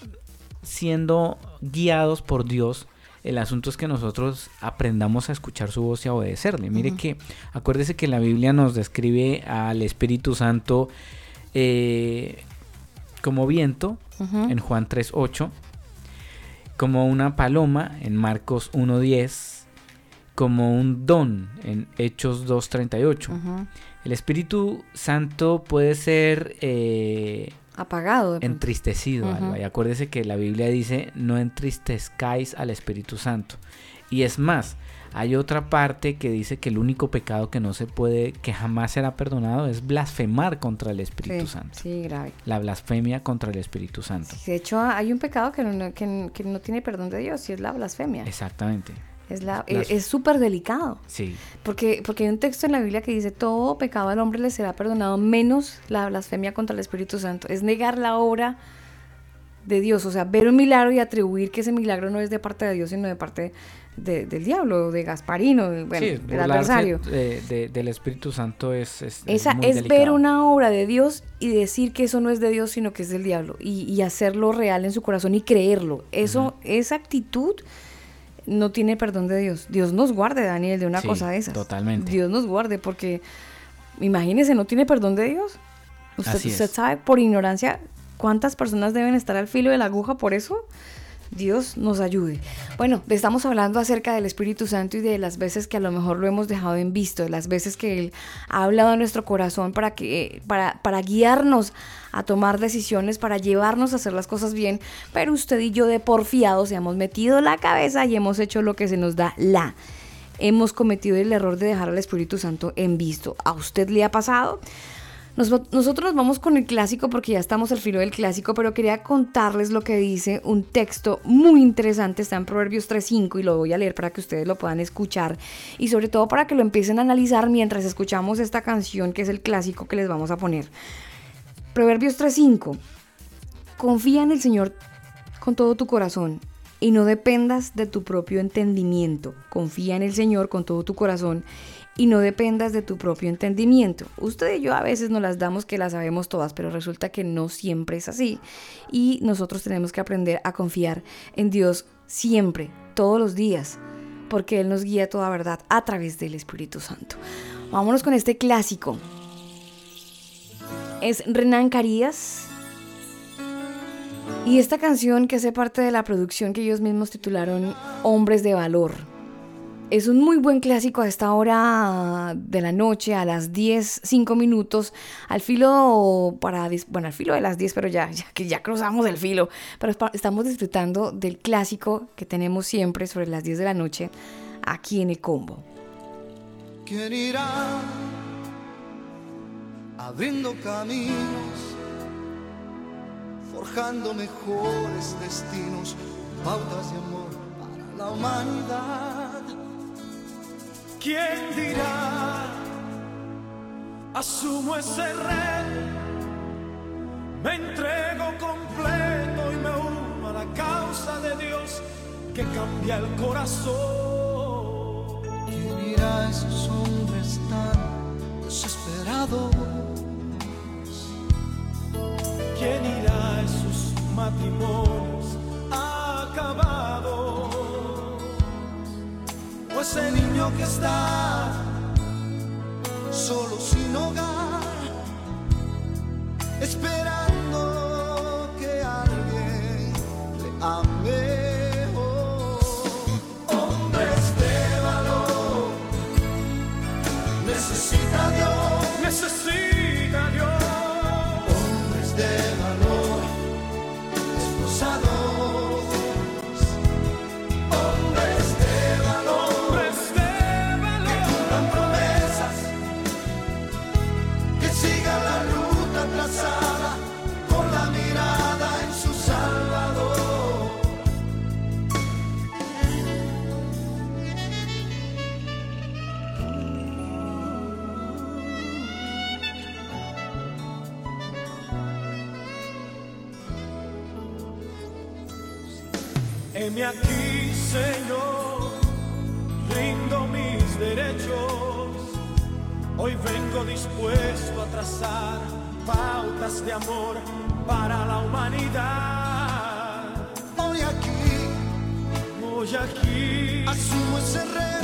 siendo guiados por Dios. El asunto es que nosotros aprendamos a escuchar su voz y a obedecerle. Mire que, acuérdese que la Biblia nos describe al Espíritu Santo eh, como viento en Juan 3.8, como una paloma en Marcos 1.10, como un don en Hechos 2.38. Ujú. El Espíritu Santo puede ser eh, Apagado. entristecido. Ujú. Alba, Y acuérdese que la Biblia dice, no entristezcáis al Espíritu Santo. Y es más, hay otra parte que dice que el único pecado que no se puede, que jamás será perdonado, es blasfemar contra el Espíritu Sí, Santo. sí, grave. La blasfemia contra el Espíritu Santo. De hecho, hay un pecado que no, que, que no tiene perdón de Dios y es la blasfemia. Exactamente. Es es súper delicado. Sí. Porque, porque hay un texto en la Biblia que dice, todo pecado al hombre le será perdonado, menos la blasfemia contra el Espíritu Santo. Es negar la obra de Dios, o sea, ver un milagro y atribuir que ese milagro no es de parte de Dios, sino de parte de- del diablo, de Gasparino, de- bueno, sí, del adversario. de- de- del Espíritu Santo es, es, es Esa muy es ver una obra de Dios y decir que eso no es de Dios, sino que es del diablo. Y, y hacerlo real en su corazón y creerlo. Eso, esa actitud no tiene perdón de Dios. Dios nos guarde, Daniel, de una Sí, cosa de esas. totalmente. Dios nos guarde, porque imagínese, no tiene perdón de Dios. Usted, sabe por ignorancia cuántas personas deben estar al filo de la aguja por eso. Dios nos ayude. Bueno, estamos hablando acerca del Espíritu Santo y de las veces que a lo mejor lo hemos dejado en visto, de las veces que Él ha hablado a nuestro corazón para, que, para, para guiarnos a tomar decisiones, para llevarnos a hacer las cosas bien, pero usted y yo de porfiados hemos metido la cabeza y hemos hecho lo que se nos da la. Hemos cometido el error de dejar al Espíritu Santo en visto. ¿A usted le ha pasado? Nos- nosotros nos vamos con el clásico porque ya estamos al filo del clásico, pero quería contarles lo que dice un texto muy interesante, está en Proverbios 3.5 y lo voy a leer para que ustedes lo puedan escuchar y sobre todo para que lo empiecen a analizar mientras escuchamos esta canción que es el clásico que les vamos a poner. Proverbios 3.5. Confía en el Señor con todo tu corazón y no dependas de tu propio entendimiento. Confía en el Señor con todo tu corazón y no dependas de tu propio entendimiento. Usted y yo a veces nos las damos que las sabemos todas, pero resulta que no siempre es así. Y nosotros tenemos que aprender a confiar en Dios siempre, todos los días, porque Él nos guía toda verdad a través del Espíritu Santo. Vámonos con este clásico. Es Renan Carías. Y esta canción que hace parte de la producción que ellos mismos titularon Hombres de Valor. Es un muy buen clásico a esta hora de la noche, a las 10, 5 minutos, al filo para, bueno, al filo de las 10, pero ya, ya que ya cruzamos el filo, pero estamos disfrutando del clásico que tenemos siempre sobre las 10 de la noche aquí en el combo. ¿Quién irá abriendo caminos, forjando mejores destinos, pautas de amor para la humanidad? ¿Quién dirá? Asumo ese reto, me entrego completo y me uno a la causa de Dios que cambia el corazón. ¿Quién irá a esos hombres tan desesperados? ¿Quién irá a esos matrimonios ese niño que está solo sin hogar, esperando Heme aquí, Señor, rindo mis derechos. Hoy vengo dispuesto a trazar pautas de amor para la humanidad. Hoy aquí, hoy aquí, asumo ese reto,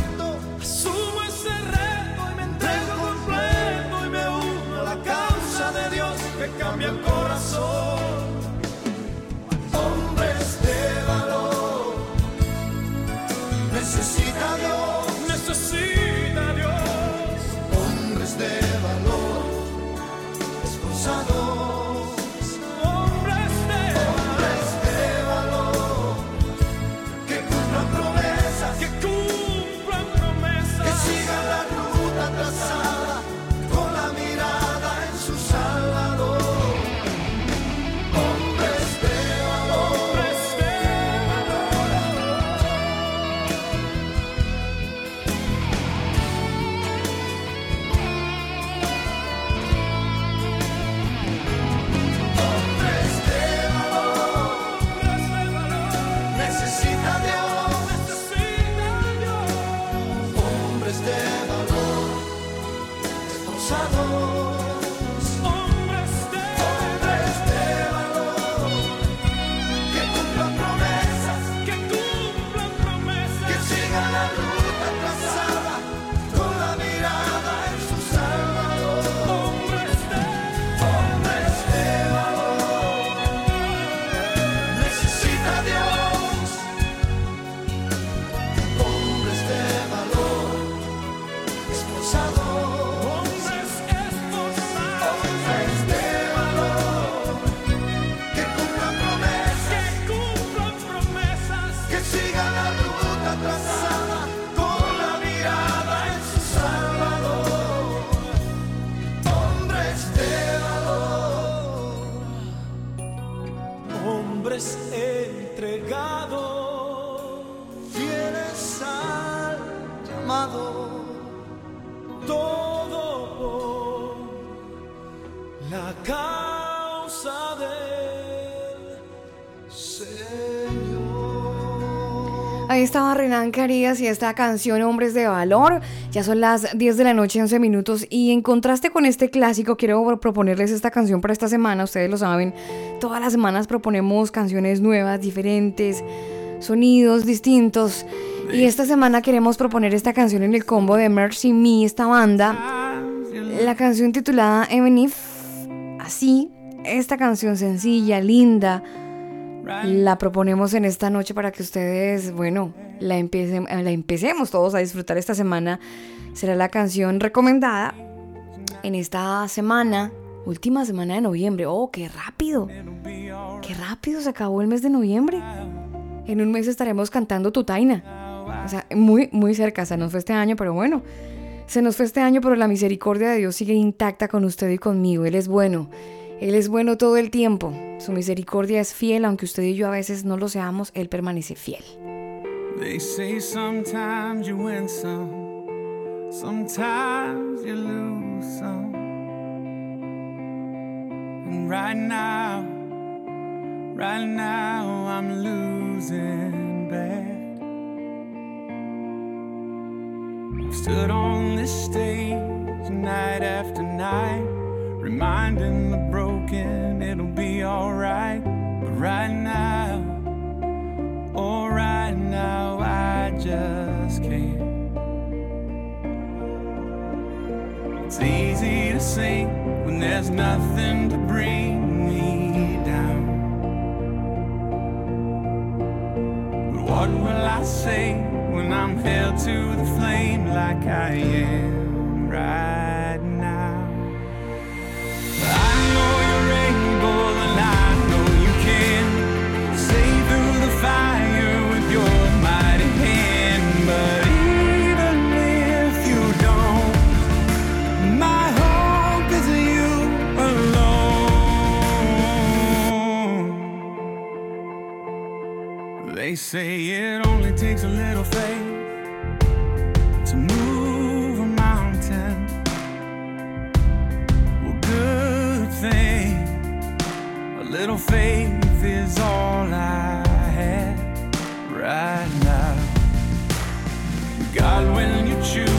Carías y esta canción Hombres de Valor. Ya son las 10 de la noche, 11 minutos. Y en contraste con este clásico, quiero proponerles esta canción para esta semana. Ustedes lo saben, todas las semanas proponemos canciones nuevas, diferentes, sonidos distintos. Y esta semana queremos proponer esta canción en el combo de Mercy Me, esta banda. La canción titulada Even If. Así, esta canción sencilla, linda. La proponemos en esta noche para que ustedes, bueno, la, empiecen, eh, la empecemos todos a disfrutar esta semana. Será la canción recomendada en esta semana, última semana de noviembre. ¡Oh, qué rápido! ¡Qué rápido se acabó el mes de noviembre! En un mes estaremos cantando Tutaina. O sea, muy, muy cerca. Se nos fue este año, pero bueno. Se nos fue este año, pero la misericordia de Dios sigue intacta con usted y conmigo. Él es bueno. Él es bueno todo el tiempo. Su misericordia es fiel, aunque usted y yo a veces no lo seamos, Él permanece fiel. They say sometimes you win some, sometimes you lose some. And right now, right now, I'm losing bad. I've stood on this stage night after night, reminding the broken it'll be alright. But right now, Oh, right now I just can't. It's easy to sing when there's nothing to bring me down. But what will I say when I'm held to the flame like I am right now? They say it only takes a little faith to move a mountain. Well, good thing. A little faith is all I have right now. God, when you choose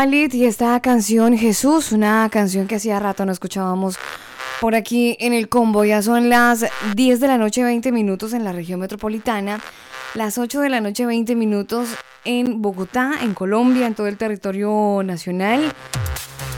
Ahí estaba Lid y esta canción Jesús, una canción que hacía rato no escuchábamos por aquí en el combo. Ya son las 10 de la noche 20 minutos en la región metropolitana, las 8 de la noche 20 minutos en Bogotá, en Colombia, en todo el territorio nacional.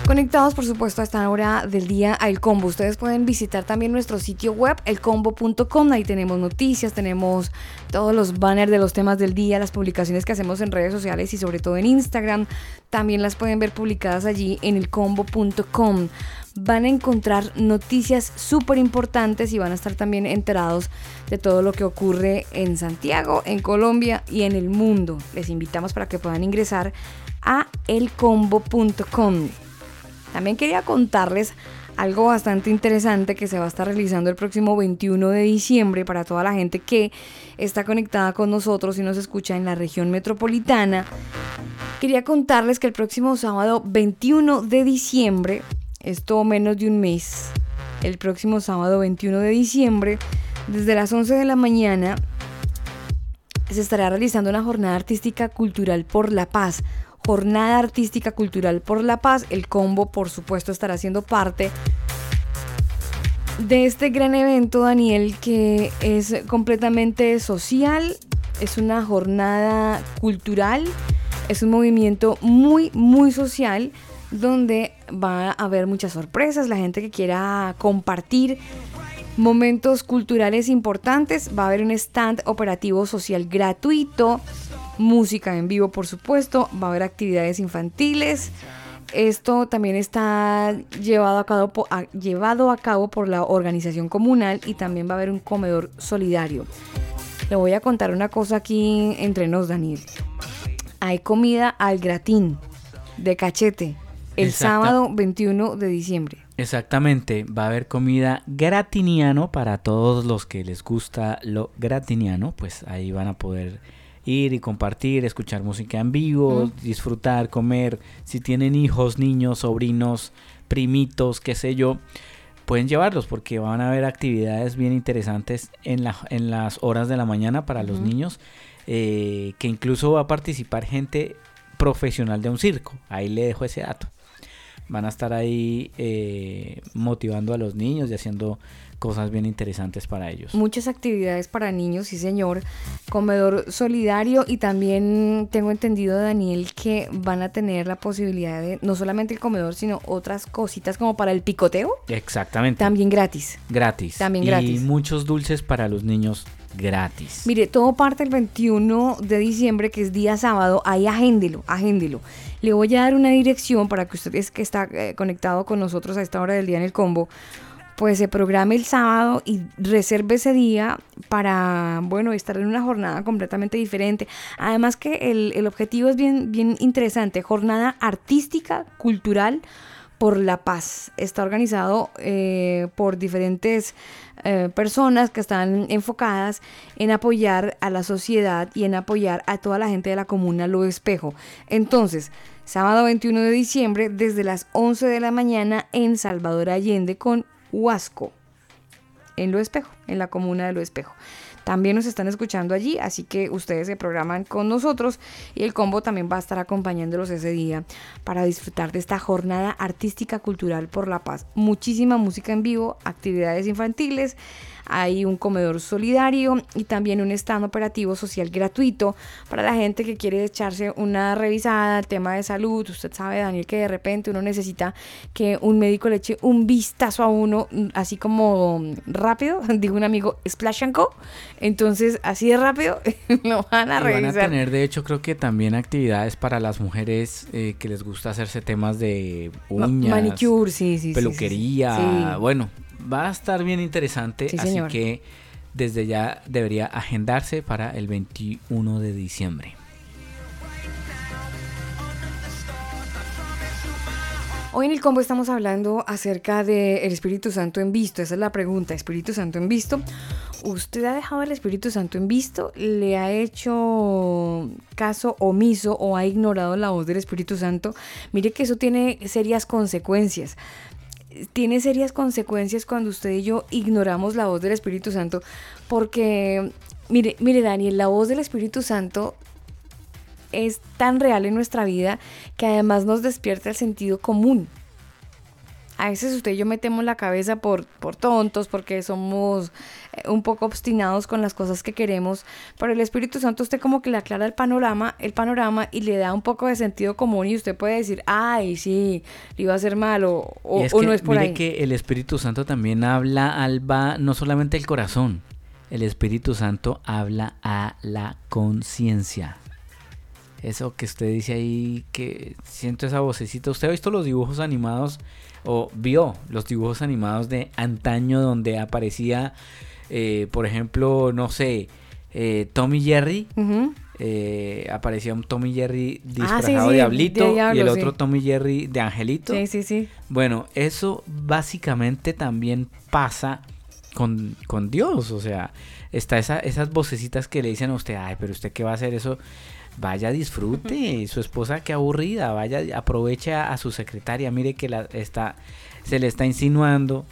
Conectados, por supuesto, a esta hora del día al combo. Ustedes pueden visitar también nuestro sitio web, elcombo.com. Ahí tenemos noticias, tenemos todos los banners de los temas del día, las publicaciones que hacemos en redes sociales y sobre todo en Instagram. También las pueden ver publicadas allí en elcombo.com. van a encontrar noticias súper importantes y van a estar también enterados de todo lo que ocurre en Santiago, en Colombia y en el mundo. Les invitamos para que puedan ingresar a elcombo.com. También quería contarles algo bastante interesante que se va a estar realizando el próximo 21 de diciembre para toda la gente que está conectada con nosotros y nos escucha en la región metropolitana. Quería contarles que el próximo sábado 21 de diciembre, esto menos de un mes, el próximo sábado 21 de diciembre, desde las 11 de la mañana, se estará realizando una jornada artística cultural por la paz. Jornada Artística Cultural por la Paz. El combo, por supuesto, estará siendo parte de este gran evento, Daniel, que es completamente social. Es una jornada cultural. Es un movimiento muy, muy social donde va a haber muchas sorpresas. La gente que quiera compartir momentos culturales importantes. Va a haber un stand operativo social gratuito música en vivo, por supuesto, va a haber actividades infantiles. Esto también está llevado a, cabo, a- llevado a cabo por la organización comunal y también va a haber un comedor solidario. Le voy a contar una cosa aquí entre nos, Daniel. Hay comida al gratín de cachete el Exacta- sábado 21 de diciembre. Exactamente, va a haber comida gratiniano para todos los que les gusta lo gratiniano, pues ahí van a poder ir y compartir, escuchar música en vivo, disfrutar, comer, si tienen hijos, niños, sobrinos, primitos, qué sé yo, pueden llevarlos porque van a haber actividades bien interesantes en, la, en las horas de la mañana para los niños, eh, que incluso va a participar gente profesional de un circo, ahí le dejo ese dato. Van a estar ahí eh, motivando a los niños y haciendo cosas bien interesantes para ellos. Muchas actividades para niños, sí señor. Comedor solidario y también tengo entendido, Daniel, que van a tener la posibilidad de no solamente el comedor, sino otras cositas como para el picoteo, Exactamente. también gratis. gratis. también y gratis. muchos dulces para los niños gratis. Mire, todo parte el 21 de diciembre, que es día sábado. Ahí agéndelo, agéndelo. Le voy a dar una dirección para que usted es que está eh, conectado con nosotros a esta hora del día en el combo. Pues se programe el sábado y reserve ese día para, bueno, estar en una jornada completamente diferente. Además que el, el objetivo es bien, bien interesante. Jornada artística, cultural por la paz. Está organizado eh, por diferentes eh, personas que están enfocadas en apoyar a la sociedad y en apoyar a toda la gente de la comuna Lo Espejo. Entonces, sábado 21 de diciembre, desde las 11 de la mañana en Salvador Allende con Huasco, en Lo Espejo, en la comuna de Lo Espejo. También nos están escuchando allí, así que ustedes se programan con nosotros y el combo también va a estar acompañándolos ese día para disfrutar de esta jornada artística cultural por la paz. Muchísima música en vivo, actividades infantiles, hay un comedor solidario y también un stand operativo social gratuito para la gente que quiere echarse una revisada al tema de salud. Usted sabe, Daniel, que de repente uno necesita que un médico le eche un vistazo a uno, mm, así como rápido, dijo un amigo, Splash and Go. Entonces, así de rápido, lo van a Y van a revisar. tener, de hecho, creo que también actividades para las mujeres eh, que les gusta hacerse temas de uñas, manicure, sí, sí, sí, sí, sí. peluquería. Sí. Bueno, va a estar bien interesante, Sí, así señor. que desde ya debería agendarse para el 21 de diciembre. Hoy en el combo estamos hablando acerca del Espíritu Santo en visto. Esa es la pregunta, Espíritu Santo en visto. ¿Usted ha dejado el Espíritu Santo en visto? ¿Le ha hecho caso omiso o ha ignorado la voz del Espíritu Santo? Mire que eso tiene serias consecuencias. Tiene serias consecuencias cuando usted y yo ignoramos la voz del Espíritu Santo porque, mire, mire Daniel, la voz del Espíritu Santo es tan real en nuestra vida que además nos despierta el sentido común. A veces usted y yo metemos la cabeza por, por tontos, porque somos un poco obstinados con las cosas que queremos, pero el Espíritu Santo usted como que le aclara el panorama, el panorama y le da un poco de sentido común y usted puede decir, ay, sí, le iba a hacer mal o, o- es o que, no es por mire ahí. que el Espíritu Santo también habla al va, no solamente el corazón, el Espíritu Santo habla a la conciencia. Eso que usted dice ahí, que siento esa vocecita. ¿Usted ha visto los dibujos animados o vio los dibujos animados de antaño donde aparecía, eh, por ejemplo, no sé, eh, Tommy Jerry? Eh, aparecía un Tommy Jerry Ah, sí, disfrazado de Diablito de diablo, y el sí. otro Tommy Jerry de Angelito. Sí, sí, sí. Bueno, eso básicamente también pasa con, con Dios. O sea, está esa, esas vocecitas que le dicen a usted, ay, pero usted qué va a hacer eso. Vaya, disfrute. Su esposa qué aburrida. Vaya, aproveche a, a su secretaria. Mire que la, está, se le está insinuando.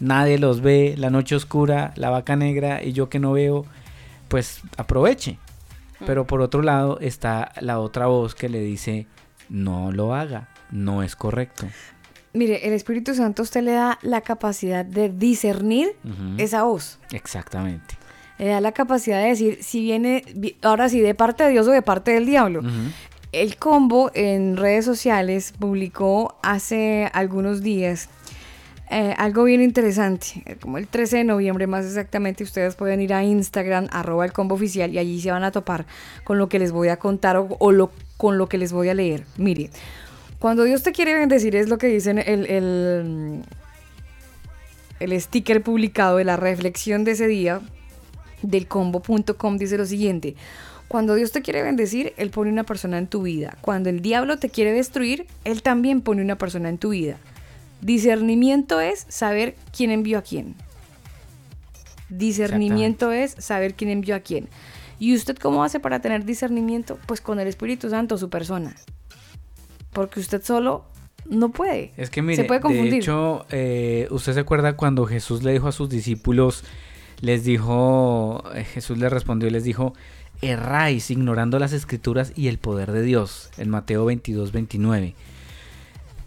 Nadie los ve. La noche oscura, la vaca negra y yo que no veo. Pues aproveche. Pero por otro lado está la otra voz que le dice, no lo haga. No es correcto. Mire, el Espíritu Santo a usted le da la capacidad de discernir esa voz. Exactamente. Le da la capacidad de decir si viene, vi- ahora sí, de parte de Dios o de parte del diablo. El combo en redes sociales publicó hace algunos días eh, algo bien interesante, eh, como el 13 de noviembre más exactamente, ustedes pueden ir a Instagram, arroba el combo oficial, y allí se van a topar con lo que les voy a contar o, lo, con lo que les voy a leer. Mire, cuando Dios te quiere bendecir es lo que dicen el, el, el sticker publicado de la reflexión de ese día del combo.com dice lo siguiente. Cuando Dios te quiere bendecir, Él pone una persona en tu vida. Cuando el diablo te quiere destruir, Él también pone una persona en tu vida. Discernimiento es saber quién envió a quién. Discernimiento es saber quién envió a quién. ¿Y usted cómo hace para tener discernimiento? Pues con el Espíritu Santo, su persona. Porque usted solo no puede. Es que mire, se puede confundir. de hecho, eh, ¿usted se acuerda cuando Jesús le dijo a sus discípulos, les dijo, eh, Jesús les respondió y les dijo, erráis ignorando las escrituras y el poder de Dios, en Mateo 22, 29.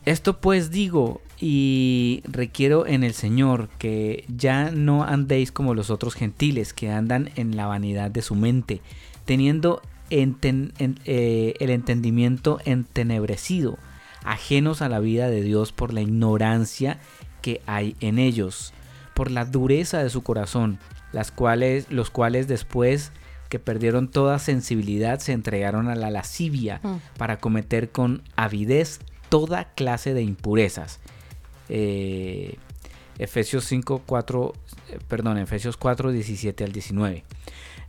Esto pues digo y requiero en el Señor que ya no andéis como los otros gentiles que andan en la vanidad de su mente, teniendo enten- en- eh, el entendimiento entenebrecido, ajenos a la vida de Dios por la ignorancia que hay en ellos, por la dureza de su corazón, las cuales, los cuales después que perdieron toda sensibilidad se entregaron a la lascivia Mm. para cometer con avidez toda clase de impurezas. Eh, Efesios 5, 4, eh, perdón, Efesios 4, 17 al 19.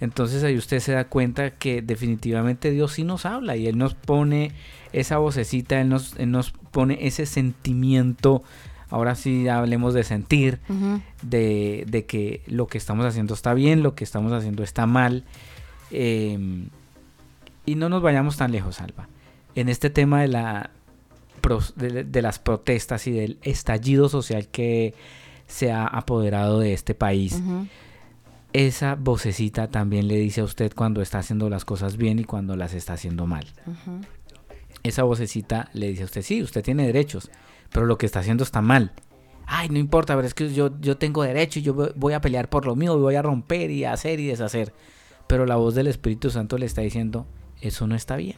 Entonces ahí usted se da cuenta que definitivamente Dios sí nos habla y Él nos pone esa vocecita, Él nos, Él nos pone ese sentimiento, ahora sí hablemos de sentir, de, de que lo que estamos haciendo está bien, lo que estamos haciendo está mal. eh, y no nos vayamos tan lejos, Alba. En este tema de, la, de, de las protestas y del estallido social que se ha apoderado de este país, esa vocecita también le dice a usted cuando está haciendo las cosas bien y cuando las está haciendo mal. Esa vocecita le dice a usted, sí, usted tiene derechos, pero lo que está haciendo está mal. Ay, no importa, pero es que yo, yo tengo derecho y yo voy- a pelear por lo mío y voy a romper y hacer y deshacer. Pero la voz del Espíritu Santo le está diciendo, eso no está bien,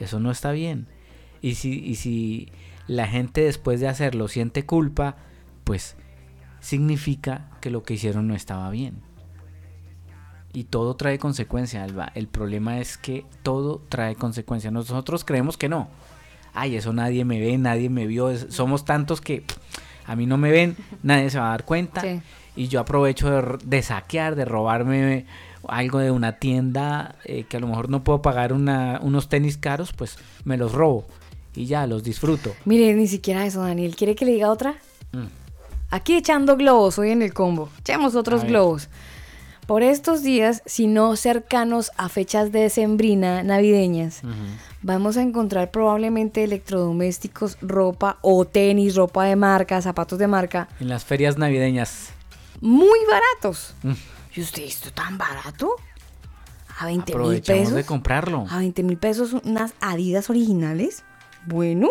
eso no está bien. Y si, y si la gente después de hacerlo siente culpa, pues significa que lo que hicieron no estaba bien. Y todo trae consecuencia, Alba. El problema es que todo trae consecuencia. Nosotros creemos que no. Ay, eso nadie me ve, nadie me vio. somos tantos que pff, a mí no me ven, nadie se va a dar cuenta. Sí. Y yo aprovecho de, de saquear, de robarme algo de una tienda eh, que a lo mejor no puedo pagar una- unos tenis caros, pues me los robo. Y ya, los disfruto. Mire, ni siquiera eso, Daniel. ¿Quiere que le diga otra? Mm. Aquí echando globos hoy en el combo. Echemos otros globos. Por estos días, si no cercanos a fechas de sembrina navideñas, vamos a encontrar probablemente electrodomésticos, ropa o tenis, ropa de marca, zapatos de marca, En las ferias navideñas. muy baratos. Mm. ¿Y usted esto tan barato? ¿A 20 mil pesos? de comprarlo. ¿A 20 mil pesos unas Adidas originales? Bueno.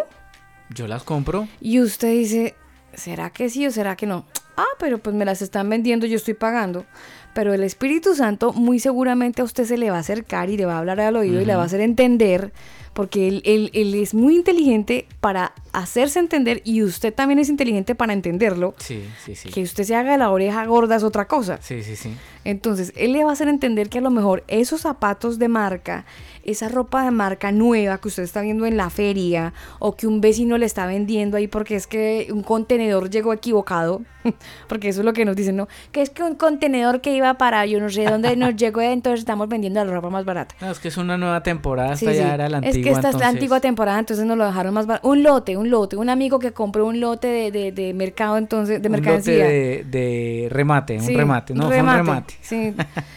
Yo las compro. Y usted dice, ¿será que sí o será que no? Ah, pero pues me las están vendiendo, yo estoy pagando. Pero el Espíritu Santo muy seguramente a usted se le va a acercar y le va a hablar al oído y le va a hacer entender, porque él, él- él es muy inteligente para hacerse entender y usted también es inteligente para entenderlo. Sí, sí, sí. Que usted se haga la oreja gorda es otra cosa. Sí, sí, sí. Entonces, él le va a hacer entender que a lo mejor esos zapatos de marca, esa ropa de marca nueva que usted está viendo en la feria o que un vecino le está vendiendo ahí porque es que un contenedor llegó equivocado, porque eso es lo que nos dicen, ¿no? Que es que un contenedor que iba para yo no sé dónde nos llegó, entonces estamos vendiendo la ropa más barata. No, es que es una nueva temporada, Sí, esta ya sí. era la antigua. es que esta es la entonces- antigua temporada, entonces nos lo dejaron más barato. Un lote, un lote, un amigo que compró un lote de, de- de mercado, entonces, de un lote mercancía. de, de remate, Sí, un remate, no, fue un remate. Sí.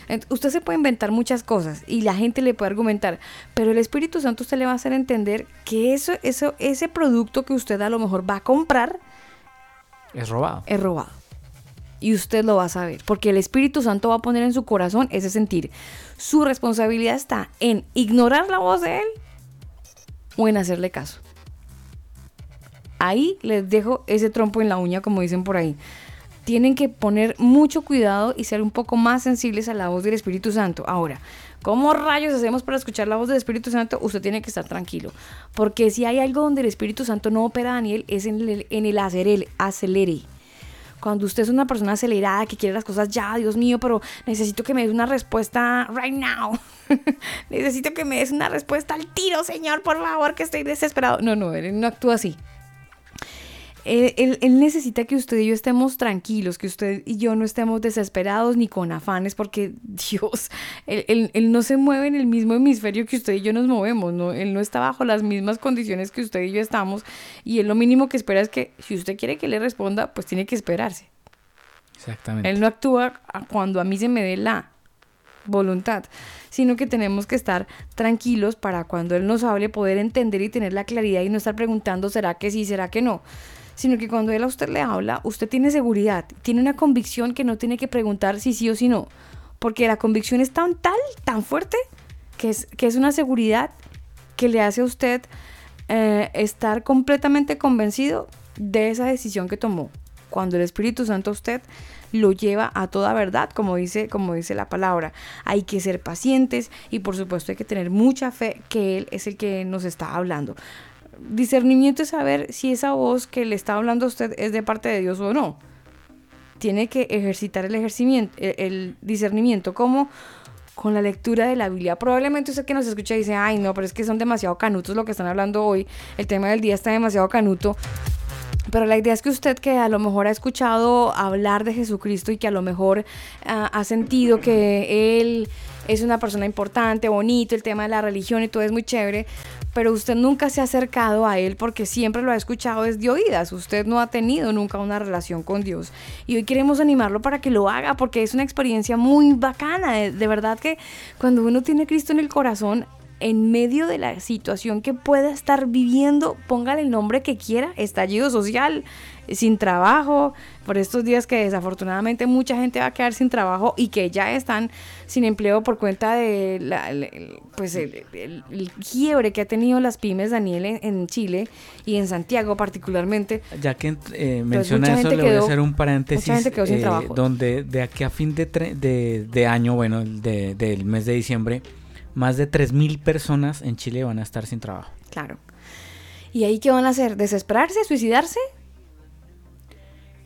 Ent- Usted se puede inventar muchas cosas y la gente le puede argumentar, pero el Espíritu Santo usted le va a hacer entender que eso, eso, ese producto que usted a lo mejor va a comprar Es robado. es robado. Y usted lo va a saber, porque el Espíritu Santo va a poner en su corazón ese sentir. Su responsabilidad está en ignorar la voz de Él o en hacerle caso. Ahí les dejo ese trompo en la uña, como dicen por ahí. Tienen que poner mucho cuidado y ser un poco más sensibles a la voz del Espíritu Santo. Ahora, ¿cómo rayos hacemos para escuchar la voz del Espíritu Santo? Usted tiene que estar tranquilo. Porque si hay algo donde el Espíritu Santo no opera, Daniel, es en el, en el acelere. acelere. Cuando usted es una persona acelerada que quiere las cosas ya, Dios mío, pero necesito que me des una respuesta right now. necesito que me des una respuesta al tiro, Señor, por favor, que estoy desesperado. No, no, no actúa así. Él, él- él necesita que usted y yo estemos tranquilos, que usted y yo no estemos desesperados ni con afanes, porque Dios, él, él- él no se mueve en el mismo hemisferio que usted y yo nos movemos, ¿no? Él no está bajo las mismas condiciones que usted y yo estamos, y él lo mínimo que espera es que si usted quiere que le responda, pues tiene que esperarse. Exactamente. Él no actúa cuando a mí se me dé la voluntad, sino que tenemos que estar tranquilos para cuando Él nos hable poder entender y tener la claridad y no estar preguntando será que sí, será que no, sino que cuando Él a usted le habla, usted tiene seguridad, tiene una convicción que no tiene que preguntar si sí o si no, porque la convicción es tan tal, tan fuerte, que es, que es una seguridad que le hace a usted eh, estar completamente convencido de esa decisión que tomó. Cuando el Espíritu Santo a usted lo lleva a toda verdad, como dice, como dice la palabra. Hay que ser pacientes y por supuesto hay que tener mucha fe que Él es el que nos está hablando. Discernimiento es saber si esa voz que le está hablando a usted es de parte de Dios o no. Tiene que ejercitar el, ejercimiento, el, discernimiento como con la lectura de la Biblia. Probablemente usted que nos escucha dice, ay no, pero es que son demasiado canutos lo que están hablando hoy. El tema del día está demasiado canuto. Pero la idea es que usted que a lo mejor ha escuchado hablar de Jesucristo y que a lo mejor ah, ha sentido que Él es una persona importante, bonito, el tema de la religión y todo es muy chévere, pero usted nunca se ha acercado a Él porque siempre lo ha escuchado desde oídas. Usted no ha tenido nunca una relación con Dios. Y hoy queremos animarlo para que lo haga porque es una experiencia muy bacana. De, verdad que cuando uno tiene Cristo en el corazón, en medio de la situación que pueda estar viviendo, póngale el nombre que quiera, estallido social, sin trabajo, por estos días que desafortunadamente mucha gente va a quedar sin trabajo y que ya están sin empleo por cuenta de la, el- pues el, el- el quiebre que ha tenido las pymes, Daniel, en, en Chile y en Santiago particularmente. Ya que eh, menciona eso, le voy a hacer un paréntesis. mucha gente quedó sin eh, trabajo. Donde de aquí a fin de, tre- de, de año, bueno, el de- del mes de diciembre, más de 3.000 personas en Chile van a estar sin trabajo. Claro. ¿Y ahí qué van a hacer? ¿Desesperarse? ¿Suicidarse?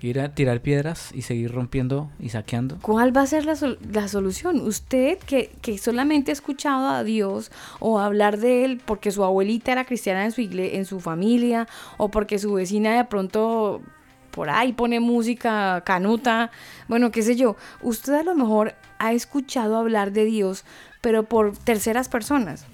Ir a tirar piedras y seguir rompiendo y saqueando. ¿Cuál va a ser la, sol- la solución? Usted que, que solamente ha escuchado a Dios o hablar de Él porque su abuelita era cristiana en su, igle- en su familia o porque su vecina de pronto por ahí pone música canuta, bueno, qué sé yo. Usted a lo mejor ha escuchado hablar de Dios, pero por terceras personas,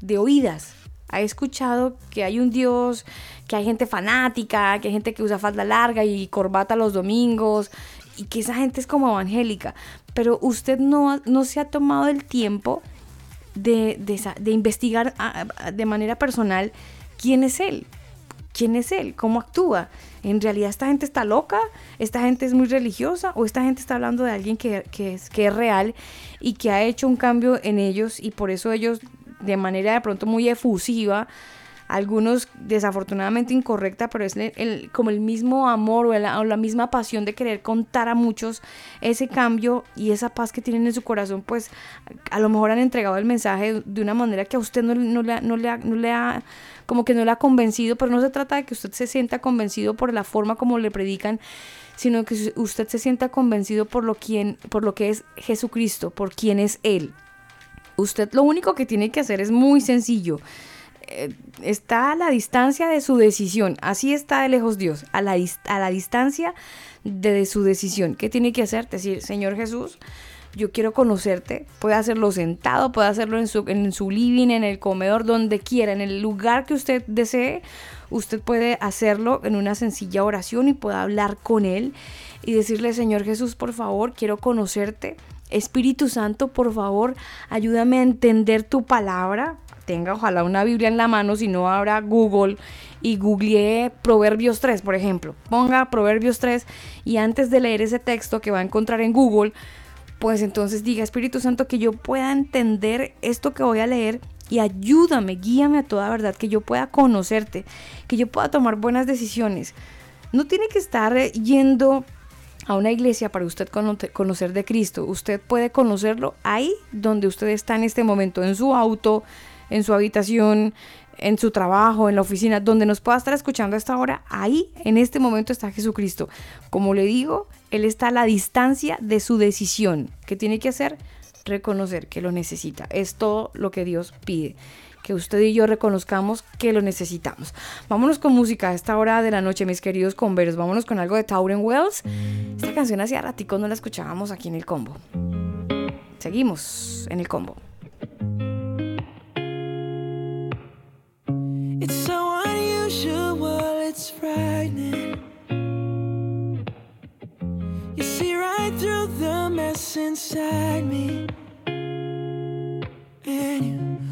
de oídas. Ha escuchado que hay un Dios, que hay gente fanática, que hay gente que usa falda larga y corbata los domingos, y que esa gente es como evangélica. Pero usted no, no se ha tomado el tiempo de, de de investigar ah, de manera personal quién es Él. ¿Quién es Él? ¿Cómo actúa? ¿En realidad esta gente está loca? ¿Esta gente es muy religiosa? ¿O esta gente está hablando de alguien que, que es, que es real y que ha hecho un cambio en ellos y por eso ellos de manera de pronto muy efusiva algunos desafortunadamente incorrecta, pero es el- el- como el mismo amor o o la misma pasión de querer contar a muchos ese cambio y esa paz que tienen en su corazón, pues a lo mejor han entregado el mensaje de una manera que a usted no, no le, no le ha- no le ha, como que no le ha convencido, pero no se trata de que usted se sienta convencido por la forma como le predican, sino que usted se sienta convencido por lo, quien, por lo que es Jesucristo, por quién es Él. Usted lo único que tiene que hacer es muy sencillo. Eh, está a la distancia de su decisión. Así está de lejos Dios, a la, a la distancia de, de su decisión. ¿Qué tiene que hacer? Decir, Señor Jesús, yo quiero conocerte. Puede hacerlo sentado, puede hacerlo en su, en su living, en el comedor, donde quiera, en el lugar que usted desee. Usted puede hacerlo en una sencilla oración y puede hablar con Él y decirle, Señor Jesús, por favor, quiero conocerte. Espíritu Santo, por favor, ayúdame a entender tu palabra. Tenga ojalá una Biblia en la mano, si no habrá Google y googleé Proverbios 3, por ejemplo. Ponga Proverbios 3 y antes de leer ese texto que va a encontrar en Google, pues entonces diga, Espíritu Santo, que yo pueda entender esto que voy a leer y ayúdame, guíame a toda verdad, que yo pueda conocerte, que yo pueda tomar buenas decisiones. No tiene que estar eh, yendo a una iglesia para usted cono- conocer de Cristo. Usted puede conocerlo ahí donde usted está en este momento, en su auto, en su habitación, en su trabajo, en la oficina, donde nos pueda estar escuchando a esta hora, ahí en este momento está Jesucristo. Como le digo, Él está a la distancia de su decisión. ¿Qué tiene que hacer? Reconocer que lo necesita. Es todo lo que Dios pide. Que usted y yo reconozcamos que lo necesitamos. Vámonos con música a esta hora de la noche, mis queridos converos. Vámonos con algo de Tauren Wells. Esta canción hacía ratico no la escuchábamos aquí en el combo. Seguimos en el combo. It's so unusual, it's frightening. You see right through the mess inside me. And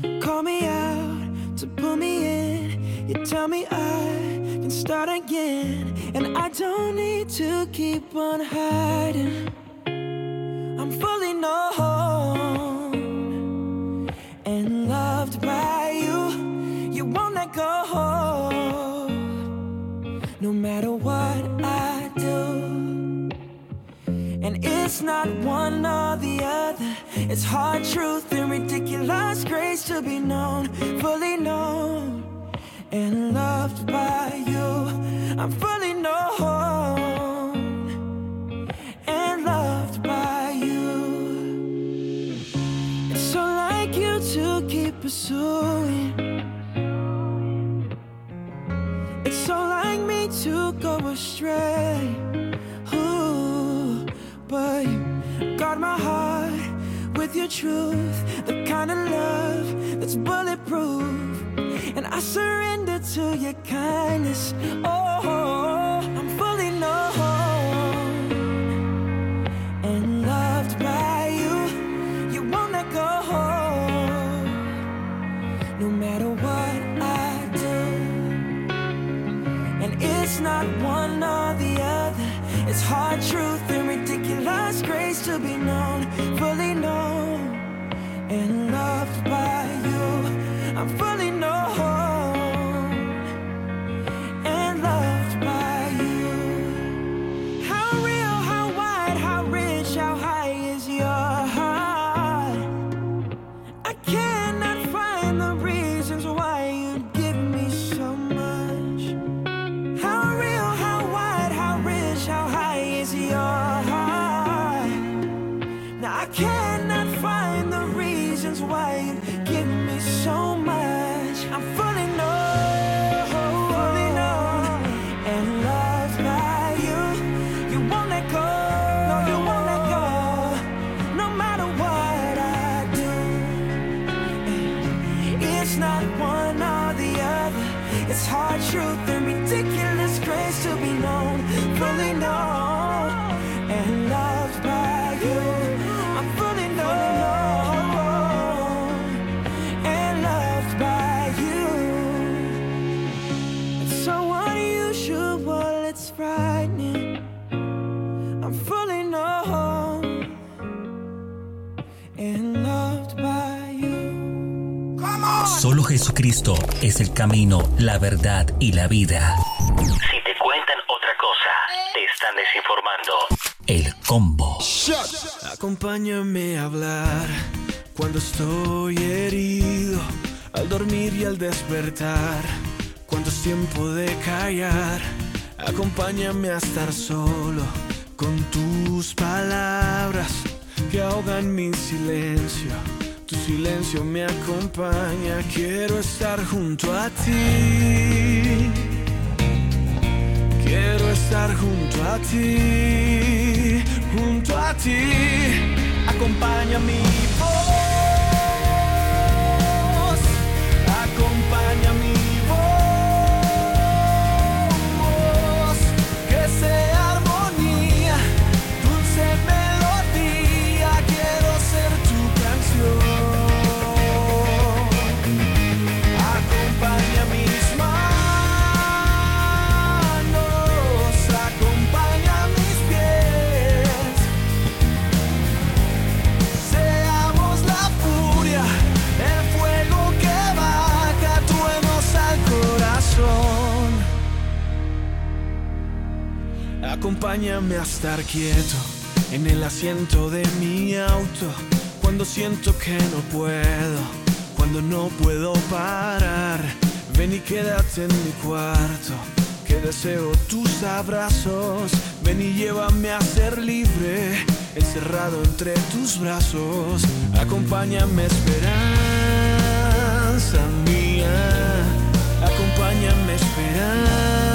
you call me out to pull me in. You tell me I can start again. And I don't need to keep on hiding. I'm fully known and loved by you. Go. No matter what I do. And it's not one or the other. It's hard truth and ridiculous grace to be known, fully known and loved by you. I'm fully known and loved by you. It's so like you to keep pursuing. Ooh, but you guard my heart with your truth, the kind of love that's bulletproof. And I surrender to your kindness. Oh, Jesucristo es el camino, la verdad y la vida. Si te cuentan otra cosa, te están desinformando. El combo. Acompáñame a hablar cuando estoy herido, al dormir y al despertar. Cuando es tiempo de callar, acompáñame a estar solo con tus palabras que ahogan mi silencio. Tu silencio me acompaña, quiero estar junto a ti. Quiero estar junto a ti, junto a ti. Acompaña mi Acompáñame a estar quieto en el asiento de mi auto cuando siento que no puedo, cuando no puedo parar. Ven y quédate en mi cuarto, que deseo tus abrazos. Ven y llévame a ser libre, encerrado entre tus brazos. Acompáñame, esperanza mía. Acompáñame, esperanza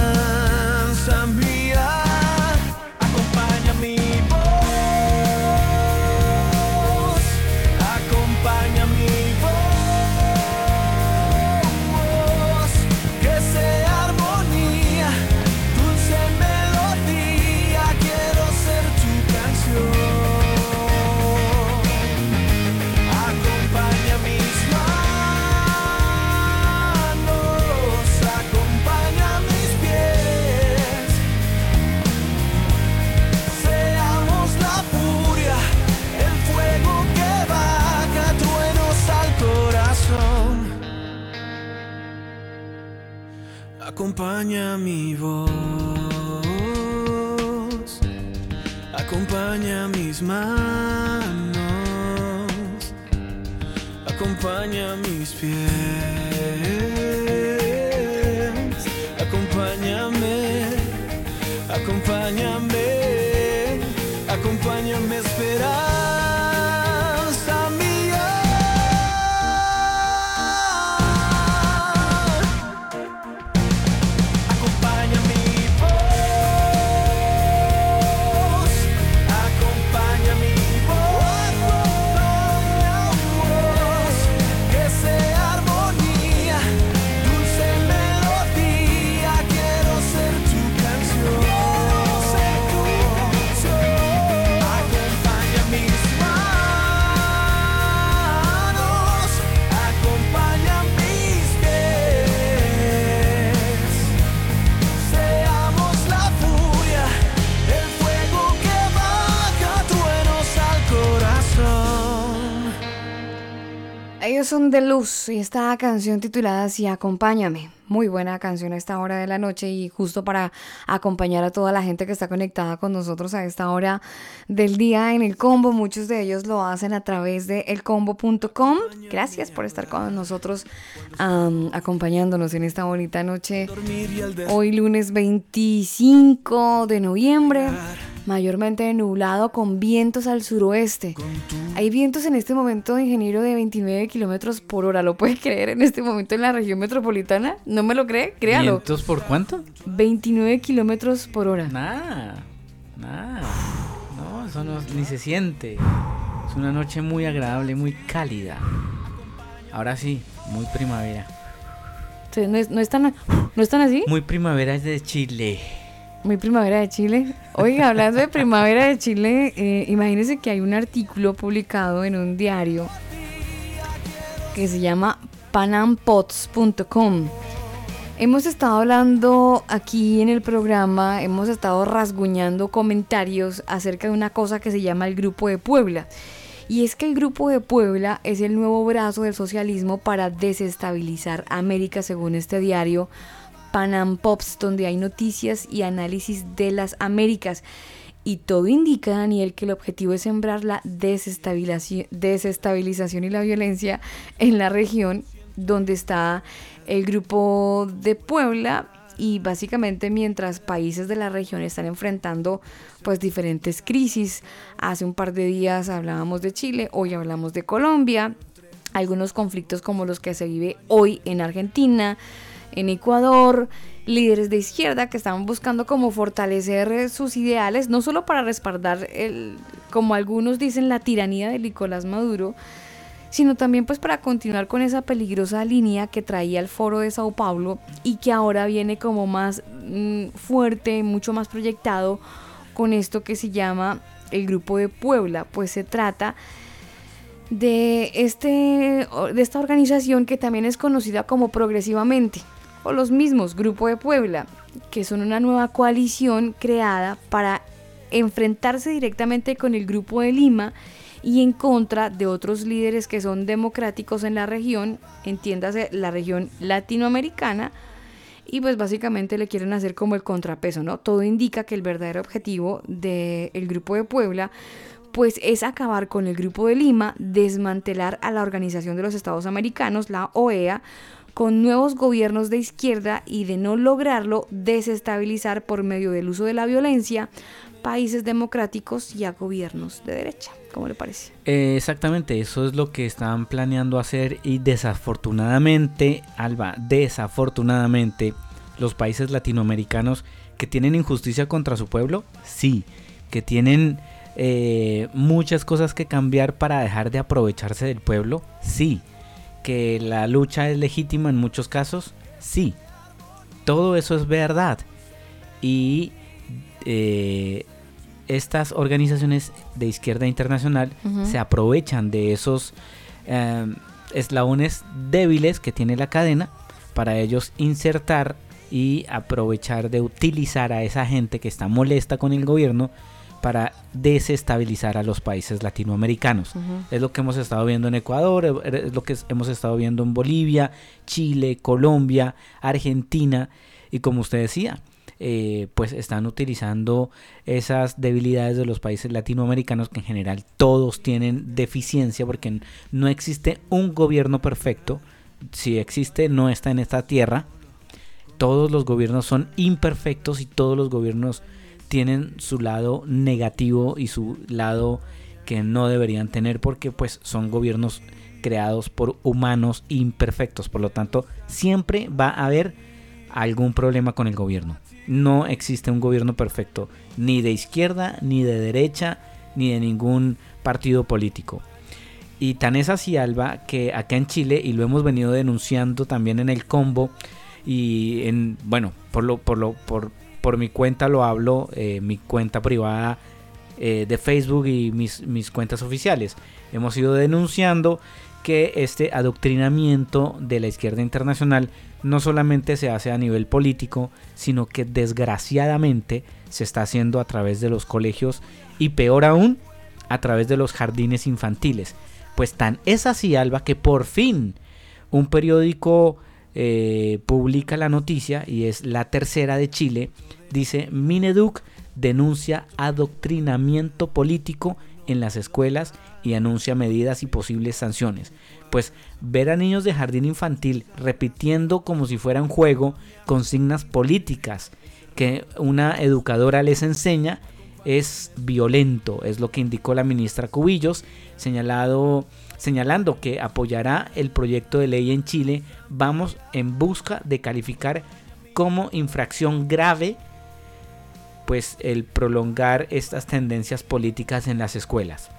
Son de luz y esta canción titulada así Acompáñame. Muy buena canción a esta hora de la noche y justo para acompañar a toda la gente que está conectada con nosotros a esta hora del día en el combo. Muchos de ellos lo hacen a través de elcombo.com. Gracias por estar con nosotros am, acompañándonos en esta bonita noche. Hoy lunes 25 de noviembre, mayormente nublado con vientos al suroeste. Hay vientos en este momento, ingeniero, de 29 kilómetros por hora. ¿Lo puede creer en este momento en la región metropolitana? ¿No me lo cree? Créalo. ¿Vientos por cuánto? 29 kilómetros por hora. Nada, nada. No, eso no, ni se siente. Es una noche muy agradable, muy cálida. Ahora sí, muy primavera. Entonces, ¿No, es, no, están, ¿No están así? Muy primavera de Chile. Muy primavera de Chile. Oiga, hablando de primavera de Chile, eh, imagínense que hay un artículo publicado en un diario que se llama panampots.com. Hemos estado hablando aquí en el programa, hemos estado rasguñando comentarios acerca de una cosa que se llama el Grupo de Puebla. Y es que el Grupo de Puebla es el nuevo brazo del socialismo para desestabilizar América, según este diario Panam Pops, donde hay noticias y análisis de las Américas. Y todo indica, Daniel, que el objetivo es sembrar la desestabilización, desestabilización y la violencia en la región donde está el grupo de Puebla y básicamente mientras países de la región están enfrentando pues diferentes crisis. Hace un par de días hablábamos de Chile, hoy hablamos de Colombia, algunos conflictos como los que se vive hoy en Argentina, en Ecuador, líderes de izquierda que están buscando como fortalecer sus ideales, no solo para respaldar el, como algunos dicen, la tiranía de Nicolás Maduro, sino también pues para continuar con esa peligrosa línea que traía el foro de Sao Paulo y que ahora viene como más mm, fuerte, mucho más proyectado con esto que se llama el Grupo de Puebla, pues se trata de, este, de esta organización que también es conocida como Progresivamente, o los mismos Grupo de Puebla, que son una nueva coalición creada para enfrentarse directamente con el Grupo de Lima y en contra de otros líderes que son democráticos en la región, entiéndase la región latinoamericana, y pues básicamente le quieren hacer como el contrapeso, ¿no? Todo indica que el verdadero objetivo del grupo de Puebla pues es acabar con el grupo de Lima, desmantelar a la Organización de los Estados Americanos, la OEA, con nuevos gobiernos de izquierda y de no lograrlo desestabilizar por medio del uso de la violencia países democráticos y a gobiernos de derecha. ¿Cómo le parece? Eh, exactamente, eso es lo que están planeando hacer y desafortunadamente, Alba, desafortunadamente, los países latinoamericanos que tienen injusticia contra su pueblo, sí, que tienen eh, muchas cosas que cambiar para dejar de aprovecharse del pueblo, sí, que la lucha es legítima en muchos casos, sí, todo eso es verdad. Y eh, estas organizaciones de izquierda internacional se aprovechan de esos eh, eslabones débiles que tiene la cadena para ellos insertar y aprovechar de utilizar a esa gente que está molesta con el gobierno para desestabilizar a los países latinoamericanos. Es lo que hemos estado viendo en Ecuador, eh, es lo que hemos estado viendo en Bolivia, Chile, Colombia, Argentina y como usted decía, eh, pues están utilizando esas debilidades de los países latinoamericanos que en general todos tienen deficiencia porque no existe un gobierno perfecto. Si existe, no está en esta tierra. Todos los gobiernos son imperfectos y todos los gobiernos tienen su lado negativo y su lado que no deberían tener porque pues son gobiernos creados por humanos imperfectos. Por lo tanto, siempre va a haber algún problema con el gobierno. No existe un gobierno perfecto, ni de izquierda, ni de derecha, ni de ningún partido político. Y tan es así, Alba, que acá en Chile, y lo hemos venido denunciando también en el combo, y en, bueno, por lo, por lo, por, por mi cuenta lo hablo, eh, mi cuenta privada eh, de Facebook y mis, mis cuentas oficiales. Hemos ido denunciando que este adoctrinamiento de la izquierda internacional no solamente se hace a nivel político, sino que desgraciadamente se está haciendo a través de los colegios y peor aún, a través de los jardines infantiles. Pues tan es así, Alba, que por fin un periódico eh, publica la noticia y es la tercera de Chile. Dice, Mineduc denuncia adoctrinamiento político en las escuelas y anuncia medidas y posibles sanciones. Pues ver a niños de jardín infantil repitiendo como si fuera un juego consignas políticas que una educadora les enseña es violento, es lo que indicó la ministra Cubillos, señalado, señalando que apoyará el proyecto de ley en Chile. Vamos en busca de calificar como infracción grave pues el prolongar estas tendencias políticas en las escuelas.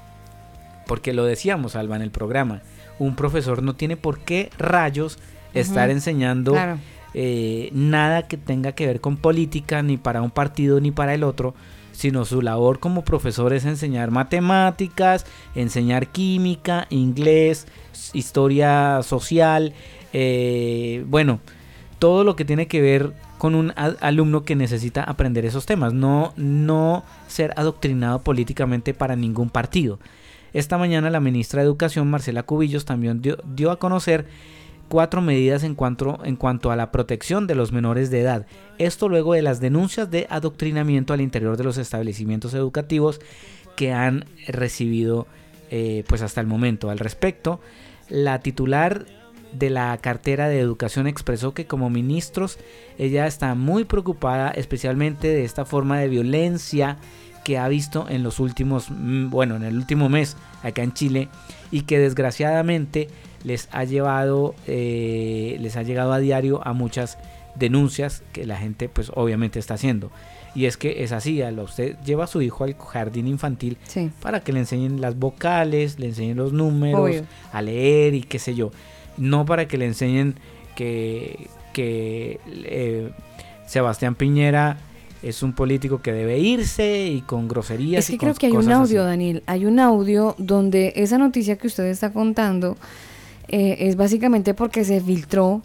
Porque lo decíamos, Alba, en el programa, un profesor no tiene por qué rayos estar enseñando claro. eh, nada que tenga que ver con política, ni para un partido ni para el otro, sino su labor como profesor es enseñar matemáticas, enseñar química, inglés, historia social, eh, bueno, todo lo que tiene que ver con un alumno que necesita aprender esos temas, no, no ser adoctrinado políticamente para ningún partido. Esta mañana la ministra de Educación, Marcela Cubillos, también dio, dio a conocer cuatro medidas en cuanto, en cuanto a la protección de los menores de edad. Esto luego de las denuncias de adoctrinamiento al interior de los establecimientos educativos que han recibido eh, pues hasta el momento. Al respecto, la titular de la cartera de educación expresó que como ministros ella está muy preocupada especialmente de esta forma de violencia que ha visto en los últimos, mm, bueno, en el último mes acá en Chile y que desgraciadamente les ha llevado, eh, les ha llegado a diario a muchas denuncias que la gente pues obviamente está haciendo. Y es que es así, a lo- usted lleva a su hijo al jardín infantil Sí. para que le enseñen las vocales, le enseñen los números, Obvio. a leer y qué sé yo. No para que le enseñen que, que eh, Sebastián Piñera es un político que debe irse y con groserías. Es que y con creo que hay un audio, así. Daniel. Hay un audio donde esa noticia que usted está contando eh, es básicamente porque se filtró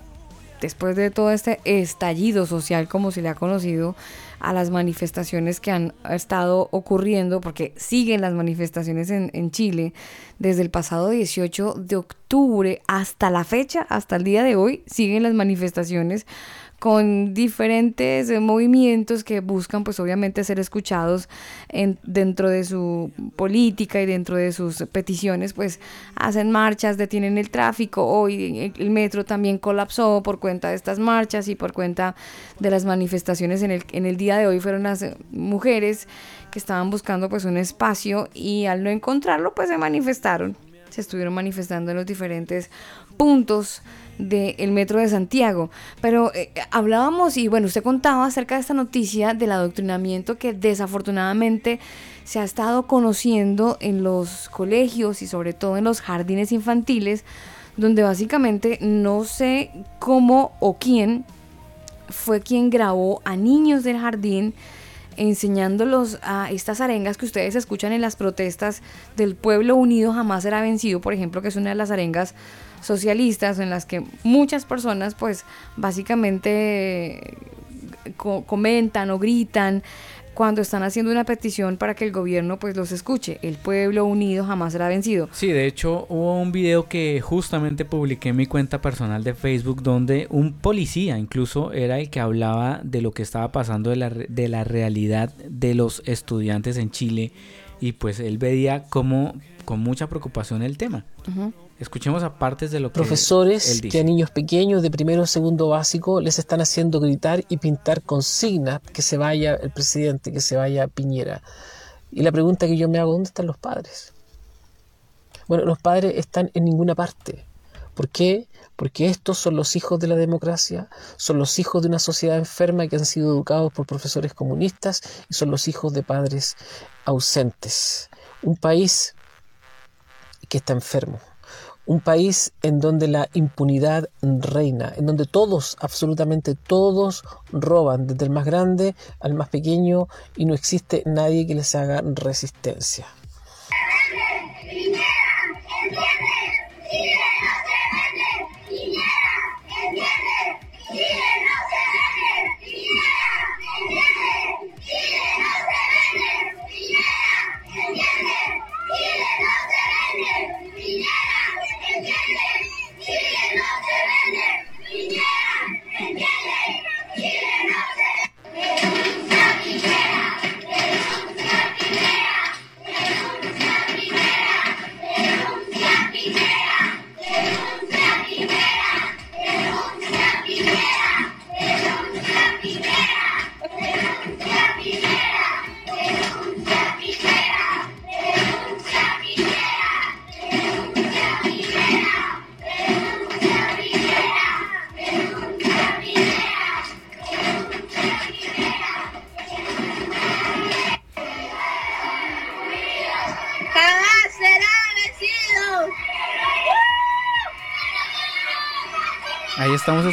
después de todo este estallido social, como se le ha conocido, a las manifestaciones que han estado ocurriendo, porque siguen las manifestaciones en, en Chile desde el pasado 18 de octubre hasta la fecha, hasta el día de hoy, siguen las manifestaciones con diferentes eh, movimientos que buscan pues obviamente ser escuchados en, dentro de su política y dentro de sus peticiones pues hacen marchas, detienen el tráfico, hoy el, metro también colapsó por cuenta de estas marchas y por cuenta de las manifestaciones en el, en el día de hoy. Fueron las eh, mujeres que estaban buscando pues un espacio y al no encontrarlo pues se manifestaron, se estuvieron manifestando en los diferentes puntos del metro de Santiago. Pero eh, hablábamos y bueno, usted contaba acerca de esta noticia del adoctrinamiento que desafortunadamente se ha estado conociendo en los colegios y sobre todo en los jardines infantiles, donde básicamente no sé cómo o quién fue quien grabó a niños del jardín enseñándolos a estas arengas que ustedes escuchan en las protestas del pueblo unido jamás será vencido, por ejemplo, que es una de las arengas socialistas en las que muchas personas pues básicamente co- comentan o gritan cuando están haciendo una petición para que el gobierno pues los escuche. El pueblo unido jamás será vencido. Sí, de hecho hubo un video que justamente publiqué en mi cuenta personal de Facebook donde un policía incluso era el que hablaba de lo que estaba pasando de la, re- de la realidad de los estudiantes en Chile y pues él veía como con mucha preocupación el tema. Escuchemos a partes de lo que profesores él que a niños pequeños de primero o segundo básico les están haciendo gritar y pintar consignas que se vaya el presidente, que se vaya Piñera. Y la pregunta que yo me hago, ¿dónde están los padres? Bueno, los padres están en ninguna parte. ¿Por qué? Porque estos son los hijos de la democracia, son los hijos de una sociedad enferma que han sido educados por profesores comunistas y son los hijos de padres ausentes. Un país que está enfermo. Un país en donde la impunidad reina, en donde todos, absolutamente todos, roban, desde el más grande al más pequeño, y no existe nadie que les haga resistencia.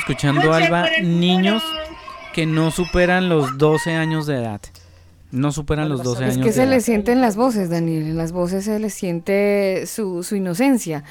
Escuchando, Alba, niños que no superan los 12 años de edad. No superan los 12 Es años que de se edad. les siente en las voces, Daniel. En las voces se les siente su, su inocencia.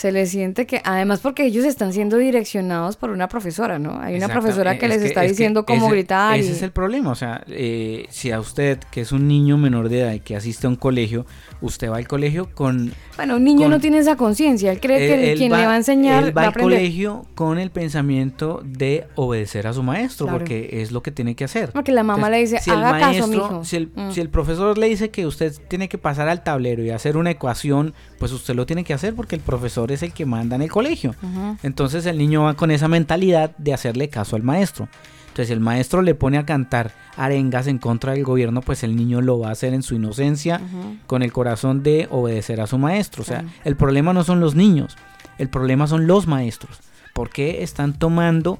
Se les siente que, además porque ellos están siendo direccionados por una profesora, ¿no? Hay una Exacto, profesora eh, que es les está es diciendo cómo ese- gritar. Ese y- es el problema, o sea, eh, si a usted, que es un niño menor de edad y que asiste a un colegio, usted va al colegio con... Bueno, un niño con- no tiene esa conciencia, él cree que Él- él quien le va a enseñar él va va al colegio con el pensamiento de obedecer a su maestro, Claro. porque es lo que tiene que hacer. Porque la mamá le dice, si el "Haga caso, maestro- mijo". Si el, Mm. si el profesor le dice que usted tiene que pasar al tablero y hacer una ecuación, pues usted lo tiene que hacer porque el profesor es el que manda en el colegio. Entonces el niño va con esa mentalidad de hacerle caso al maestro. Entonces si el maestro le pone a cantar arengas en contra del gobierno, pues el niño lo va a hacer en su inocencia, con el corazón de obedecer a su maestro. O sea, el problema no son los niños, el problema son los maestros. ¿Por qué están tomando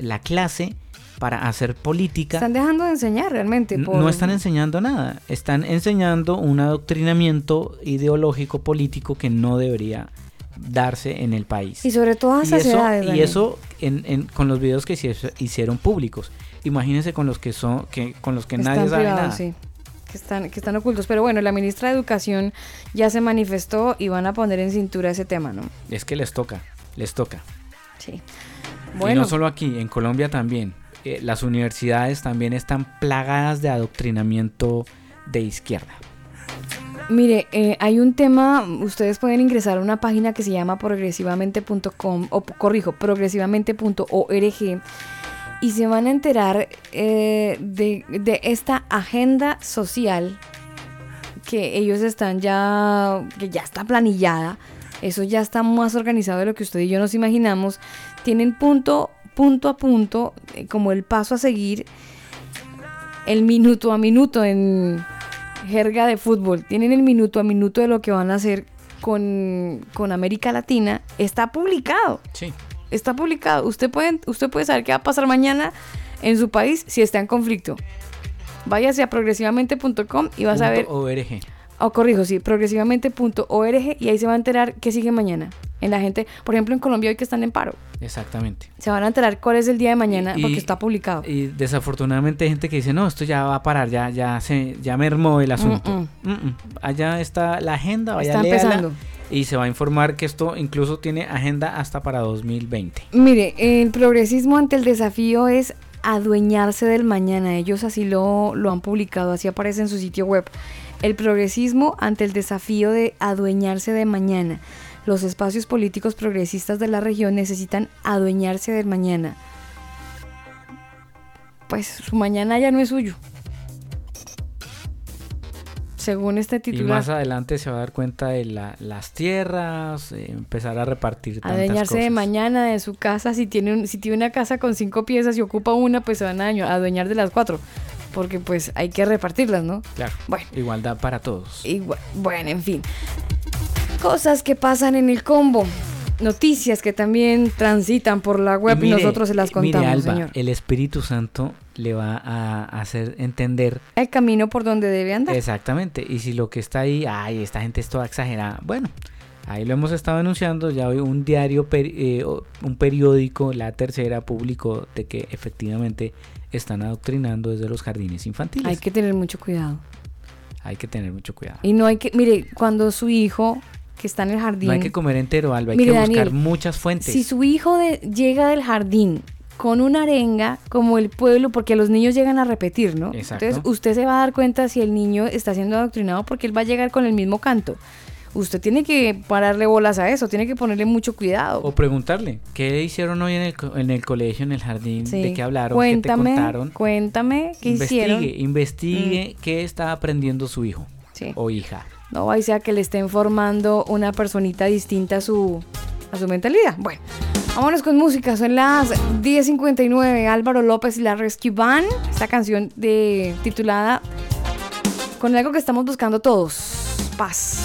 la clase para hacer política? Están dejando de enseñar realmente. Por- No están enseñando nada, están enseñando un adoctrinamiento ideológico político que no debería darse en el país. Y sobre todo a Y esas eso, y eso en, en- con los videos que hicieron públicos. Imagínense con los que son, que, con los que nadie sabe privados, nada. sí. Que están, que están ocultos. Pero bueno, la ministra de Educación ya se manifestó y van a poner en cintura ese tema, ¿no? Es que les toca, les toca. Sí. Y no solo aquí, en Colombia también. Eh, las universidades también están plagadas de adoctrinamiento de izquierda. Mire, eh, hay un tema, ustedes pueden ingresar a una página que se llama progresivamente.com, o corrijo, progresivamente.org, y se van a enterar eh, de, de esta agenda social que ellos están ya, que ya está planillada, eso ya está más organizado de lo que usted y yo nos imaginamos, tienen punto, punto a punto, eh, como el paso a seguir, el minuto a minuto en jerga de fútbol, tienen el minuto a minuto de lo que van a hacer con, con América Latina, está publicado. Sí. Está publicado. Usted puede, usted puede saber qué va a pasar mañana en su país si está en conflicto. Váyase a progresivamente.com y vas a ver, ORG. O corrijo, sí, progresivamente.org y ahí se va a enterar qué sigue mañana. En la gente, por ejemplo, en Colombia hoy que están en paro, Exactamente. se van a enterar cuál es el día de mañana Y- porque está publicado. Y desafortunadamente hay gente que dice, no, esto ya va a parar, ya, ya se, ya mermó el asunto. Mm, Mm, mm. Allá está la agenda, vaya Está léala, empezando. Y se va a informar que esto incluso tiene agenda hasta para 2020. Mire, el progresismo ante el desafío es adueñarse del mañana. Ellos así lo, lo han publicado, así aparece en su sitio web. El progresismo ante el desafío de adueñarse de mañana. Los espacios políticos progresistas de la región necesitan adueñarse del mañana. Pues su mañana ya no es suyo. Según este Y titular. más adelante se va a dar cuenta de la- las tierras, eh, empezar a repartir tantas adueñarse de mañana de su casa. Si tiene, un- si tiene una casa con cinco piezas y ocupa una, pues se van a adueñar de las cuatro. Porque pues hay que repartirlas, ¿no? Claro. Bueno. Igualdad para todos. Igual- bueno, en fin. Cosas que pasan en el combo. Noticias que también transitan por la web y, mire, nosotros se las eh, mire, contamos, Alba, señor. El Espíritu Santo le va a hacer entender El camino por donde debe andar. Exactamente, y si lo que está ahí, ay, esta gente es toda exagerada, bueno, ahí lo hemos estado anunciando, ya hoy un diario, peri- eh, un periódico, La Tercera, publicó de que efectivamente están adoctrinando desde los jardines infantiles. Hay que tener mucho cuidado. Hay que tener mucho cuidado. Y no hay que, mire, cuando su hijo que está en el jardín. No hay que comer entero, Alba, hay Mire, que buscar Daniel, muchas fuentes. Si su hijo de- llega del jardín con una arenga, como el pueblo, porque los niños llegan a repetir, ¿no? Exacto. Entonces usted se va a dar cuenta si el niño está siendo adoctrinado porque él va a llegar con el mismo canto. Usted tiene que pararle bolas a eso, tiene que ponerle mucho cuidado. O preguntarle, ¿qué hicieron hoy en el, co- en el colegio, en el jardín? Sí. ¿De qué hablaron? Cuéntame, ¿Qué te contaron? cuéntame qué investigue, hicieron. Mm. investigue qué está aprendiendo su hijo Sí. o hija. No vaya a ser que le estén formando una personita distinta a su, a su mentalidad. Bueno, vámonos con música. Son las 10.59. Álvaro López y la Rescue Band. Esta canción de, titulada Con algo que estamos buscando todos. Paz.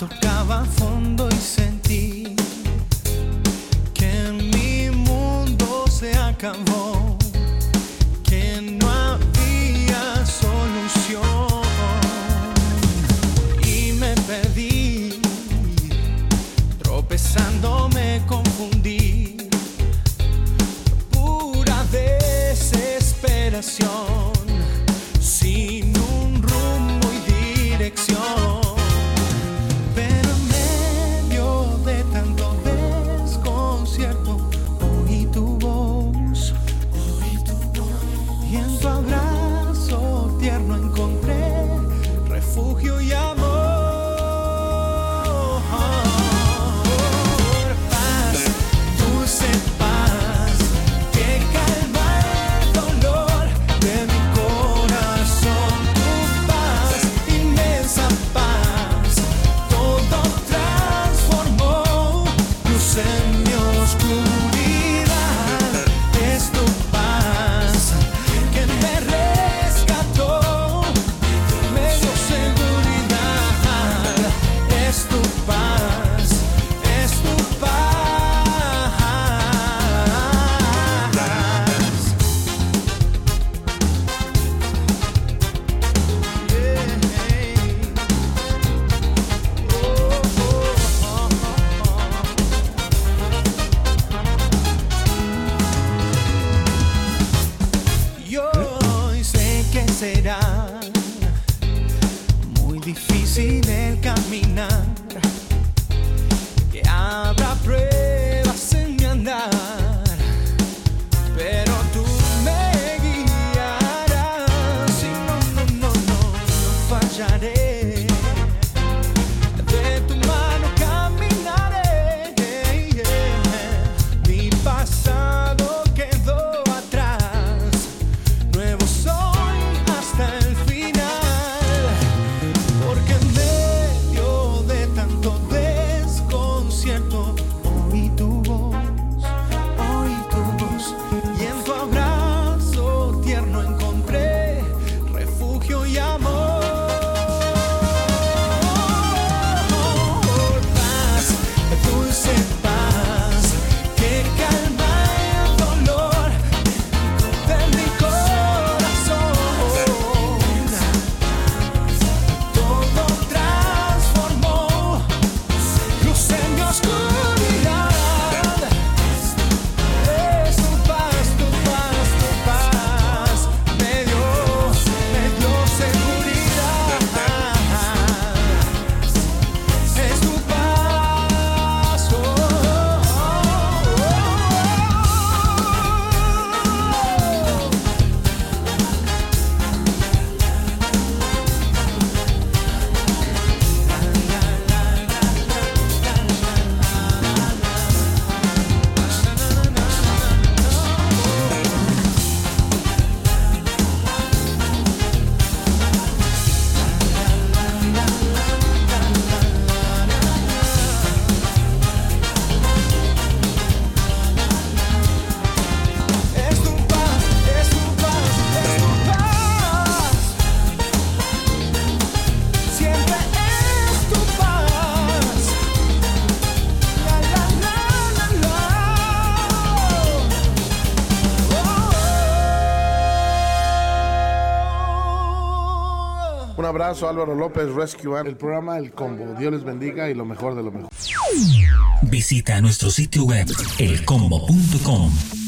Tocaba fondo y sentí que mi mundo se acabó, que no había solución y me perdí, tropezando me confundí, pura desesperación. abrazo, Álvaro López, Rescue el programa El Combo. Dios les bendiga y lo mejor de lo mejor. Visita nuestro sitio web elcombo.com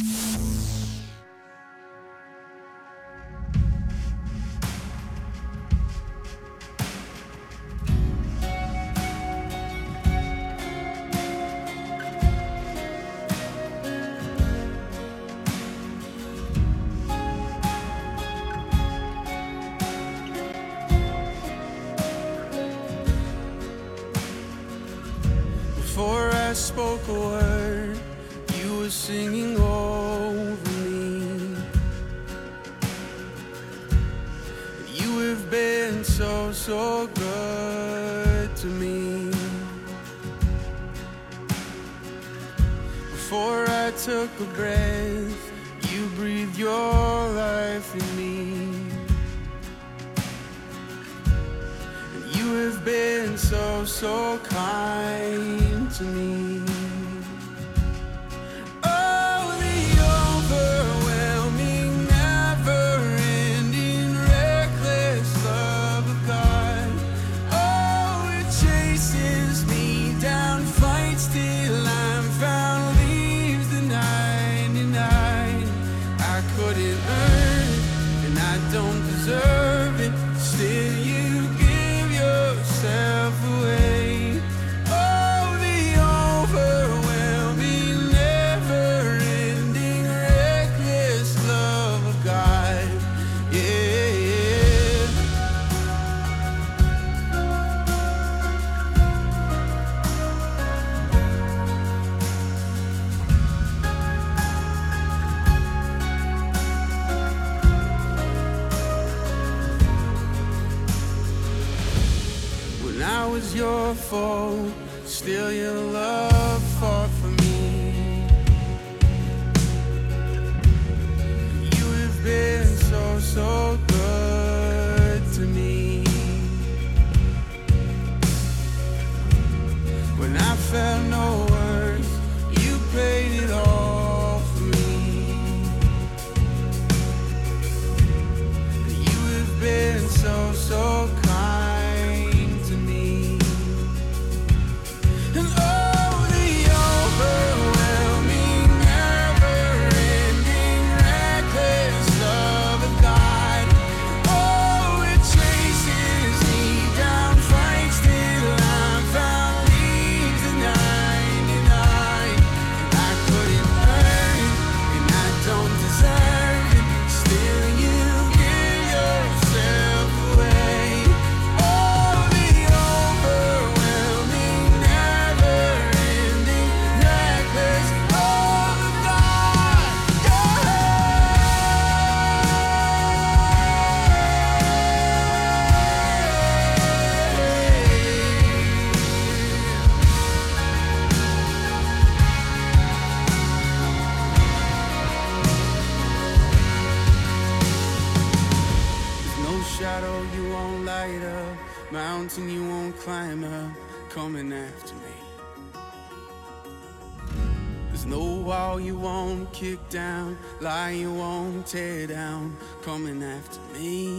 left me.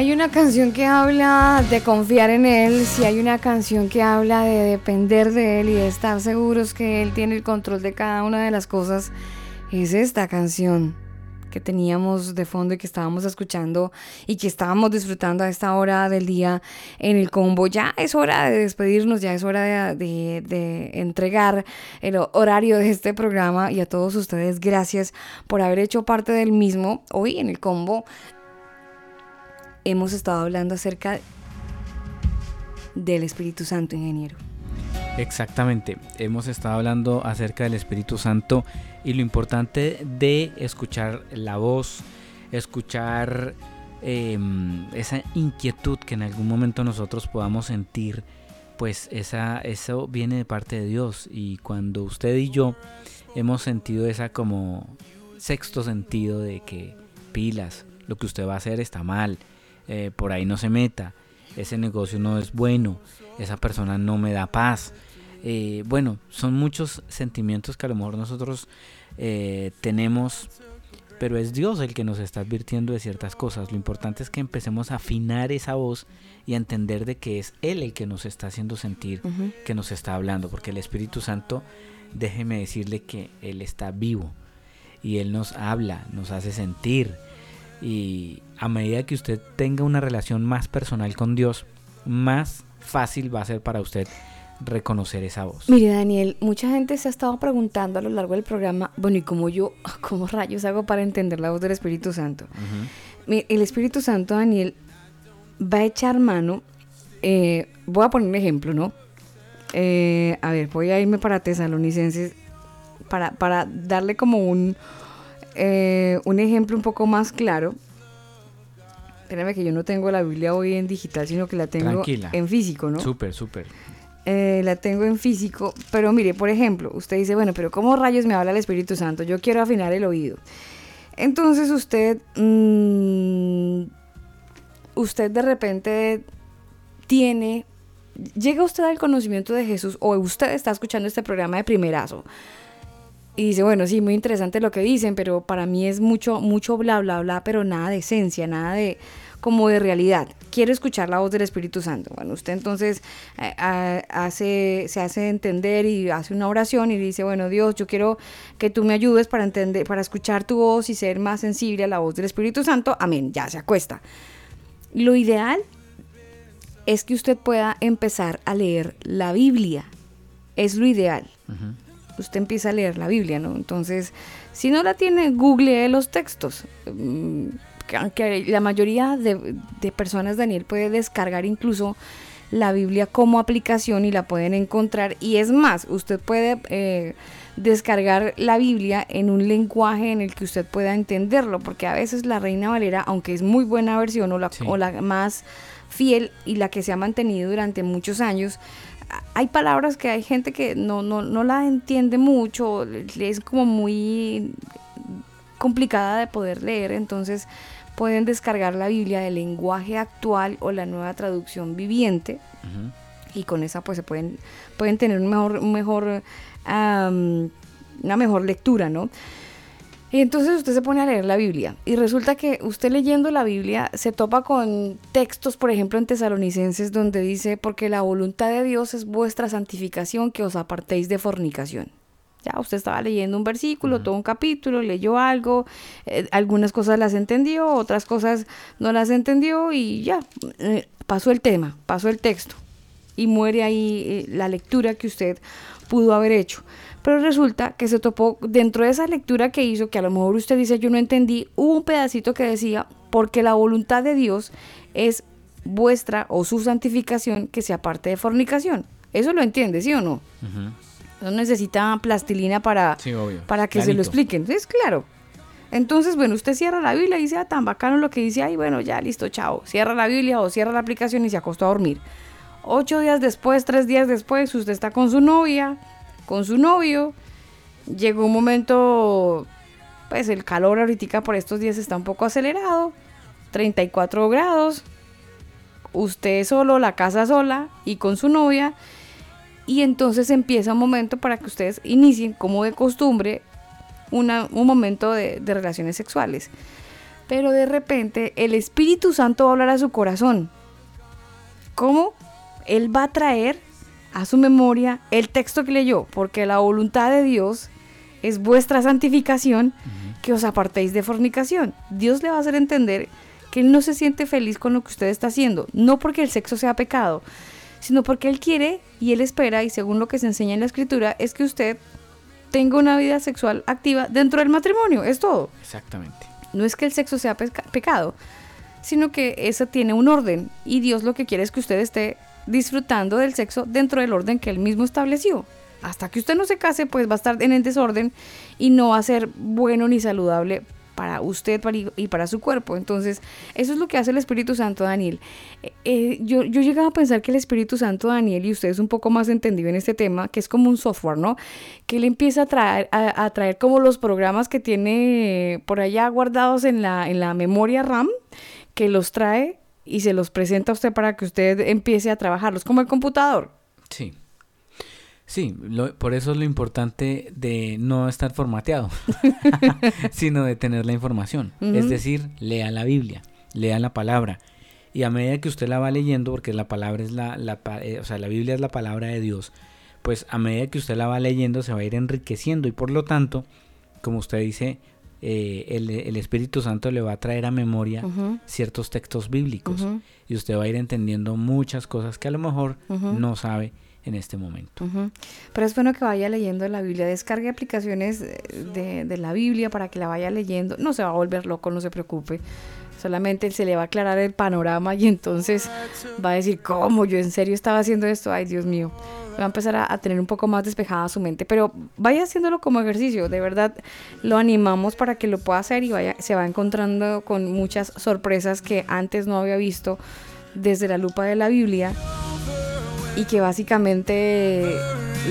Hay una canción que habla de confiar en Él, si hay una canción que habla de depender de Él y de estar seguros que Él tiene el control de cada una de las cosas, es esta canción que teníamos de fondo y que estábamos escuchando y que estábamos disfrutando a esta hora del día en el combo. Ya es hora de despedirnos, ya es hora de, de- de entregar el horario de este programa y a todos ustedes gracias por haber hecho parte del mismo. Hoy en el combo hemos estado hablando acerca del Espíritu Santo, ingeniero. Exactamente, hemos estado hablando acerca del Espíritu Santo y lo importante de escuchar la voz, escuchar em, esa inquietud que en algún momento nosotros podamos sentir, pues esa, eso viene de parte de Dios y cuando usted y yo hemos sentido esa como sexto sentido de que pilas, lo que usted va a hacer está mal, eh, por ahí no se meta, ese negocio no es bueno, esa persona no me da paz. Eh, bueno, son muchos sentimientos que a lo mejor nosotros eh, tenemos, pero es Dios el que nos está advirtiendo de ciertas cosas. Lo importante es que empecemos a afinar esa voz y a entender de que es Él el que nos está haciendo sentir, que nos está hablando, porque el Espíritu Santo, déjeme decirle que Él está vivo y Él nos habla, nos hace sentir. Y a medida que usted tenga una relación más personal con Dios, más fácil va a ser para usted reconocer esa voz. Mire, Daniel, mucha gente se ha estado preguntando a lo largo del programa, bueno, ¿y cómo yo, cómo rayos hago para entender la voz del Espíritu Santo? Mire, El Espíritu Santo, Daniel, va a echar mano, eh, voy a poner un ejemplo, ¿no? Eh, a ver, voy a irme para Tesalonicenses para, para darle como un, eh, un ejemplo un poco más claro. Espérame que yo no tengo la Biblia hoy en digital, sino que la tengo Tranquila. en físico, ¿no? Súper, súper. Eh, la tengo en físico, pero mire, por ejemplo, usted dice, bueno, pero ¿cómo rayos me habla el Espíritu Santo? Yo quiero afinar el oído. Entonces usted, mm, usted de repente tiene, llega usted al conocimiento de Jesús o usted está escuchando este programa de primerazo y dice, bueno, sí, muy interesante lo que dicen, pero para mí es mucho, mucho bla, bla, bla, pero nada de esencia, nada de como de realidad. Quiero escuchar la voz del Espíritu Santo. Bueno, usted entonces eh, hace, se hace entender y hace una oración y dice, bueno, Dios, yo quiero que tú me ayudes para entender, para escuchar tu voz y ser más sensible a la voz del Espíritu Santo. Amén, ya se acuesta. Lo ideal es que usted pueda empezar a leer la Biblia. Es lo ideal usted empieza a leer la Biblia, ¿no? Entonces, si no la tiene, googlee los textos. Mm, que Aunque la mayoría de, de personas, Daniel, puede descargar incluso la Biblia como aplicación y la pueden encontrar. Y es más, usted puede eh, descargar la Biblia en un lenguaje en el que usted pueda entenderlo, porque a veces la Reina Valera, aunque es muy buena versión o la, o la más fiel y la que se ha mantenido durante muchos años, hay palabras que hay gente que no, no, no la entiende mucho, es como muy complicada de poder leer, entonces pueden descargar la Biblia del lenguaje actual o la nueva traducción viviente y con esa pues se pueden, pueden tener un mejor, un mejor, am, una mejor lectura, ¿no? Y entonces usted se pone a leer la Biblia y resulta que usted leyendo la Biblia se topa con textos, por ejemplo, en Tesalonicenses donde dice, porque la voluntad de Dios es vuestra santificación, que os apartéis de fornicación. Ya usted estaba leyendo un versículo, todo un capítulo, leyó algo, eh, algunas cosas las entendió, otras cosas no las entendió y ya, eh, pasó el tema, pasó el texto y muere ahí eh, la lectura que usted pudo haber hecho. Pero resulta que se topó dentro de esa lectura que hizo, que a lo mejor usted dice yo no entendí, hubo un pedacito que decía, porque la voluntad de Dios es vuestra o su santificación que se aparte de fornicación. Eso lo entiende, ¿sí o no? No necesita plastilina para, Sí, para que se lo expliquen. Es claro. Entonces, bueno, usted cierra la Biblia y dice, ah, tan bacano lo que dice ahí, bueno, ya listo, chao. Cierra la Biblia o cierra la aplicación y se acostó a dormir. Ocho días después, tres días después, usted está con su novia, con su novio. Llegó un momento, pues el calor ahorita por estos días está un poco acelerado, 34 grados. Usted solo, la casa sola y con su novia. Y entonces empieza un momento para que ustedes inicien, como de costumbre, una- un momento de, de relaciones sexuales. Pero de repente el Espíritu Santo va a hablar a su corazón. ¿Cómo? Él va a traer a su memoria el texto que leyó, porque la voluntad de Dios es vuestra santificación, que os apartéis de fornicación. Dios le va a hacer entender que Él no se siente feliz con lo que usted está haciendo, no porque el sexo sea pecado, sino porque Él quiere y Él espera, y según lo que se enseña en la Escritura, es que usted tenga una vida sexual activa dentro del matrimonio, es todo. Exactamente. No es que el sexo sea pecado, sino que eso tiene un orden y Dios lo que quiere es que usted esté disfrutando del sexo dentro del orden que él mismo estableció. Hasta que usted no se case, pues va a estar en el desorden y no va a ser bueno ni saludable para usted y para su cuerpo. Entonces, eso es lo que hace el Espíritu Santo, Daniel. Eh, eh, yo, yo llegaba a pensar que el Espíritu Santo, Daniel, y usted es un poco más entendido en este tema, que es como un software, ¿no? Que él empieza a traer, a, a traer como los programas que tiene por allá guardados en la, en la memoria RAM, que los trae y se los presenta a usted para que usted empiece a trabajarlos, como el computador. Sí. Sí, lo- por eso es lo importante de no estar formateado, sino de tener la información. Es decir, lea la Biblia, lea la palabra. Y a medida que usted la va leyendo, porque la palabra es la, la eh, o sea, la Biblia es la palabra de Dios, pues a medida que usted la va leyendo se va a ir enriqueciendo y por lo tanto, como usted dice, eh, el, el Espíritu Santo le va a traer a memoria ciertos textos bíblicos y usted va a ir entendiendo muchas cosas que a lo mejor no sabe en este momento. Pero es bueno que vaya leyendo la Biblia, descargue aplicaciones eh, de, de la Biblia para que la vaya leyendo. No se va a volver loco, no se preocupe. Solamente se le va a aclarar el panorama y entonces va a decir, ¿cómo? Yo en serio estaba haciendo esto. Ay, Dios mío. Va a empezar a, tener un poco más despejada su mente. Pero vaya haciéndolo como ejercicio. De verdad, lo animamos para que lo pueda hacer y vaya, se va encontrando con muchas sorpresas que antes no había visto desde la lupa de la Biblia y que básicamente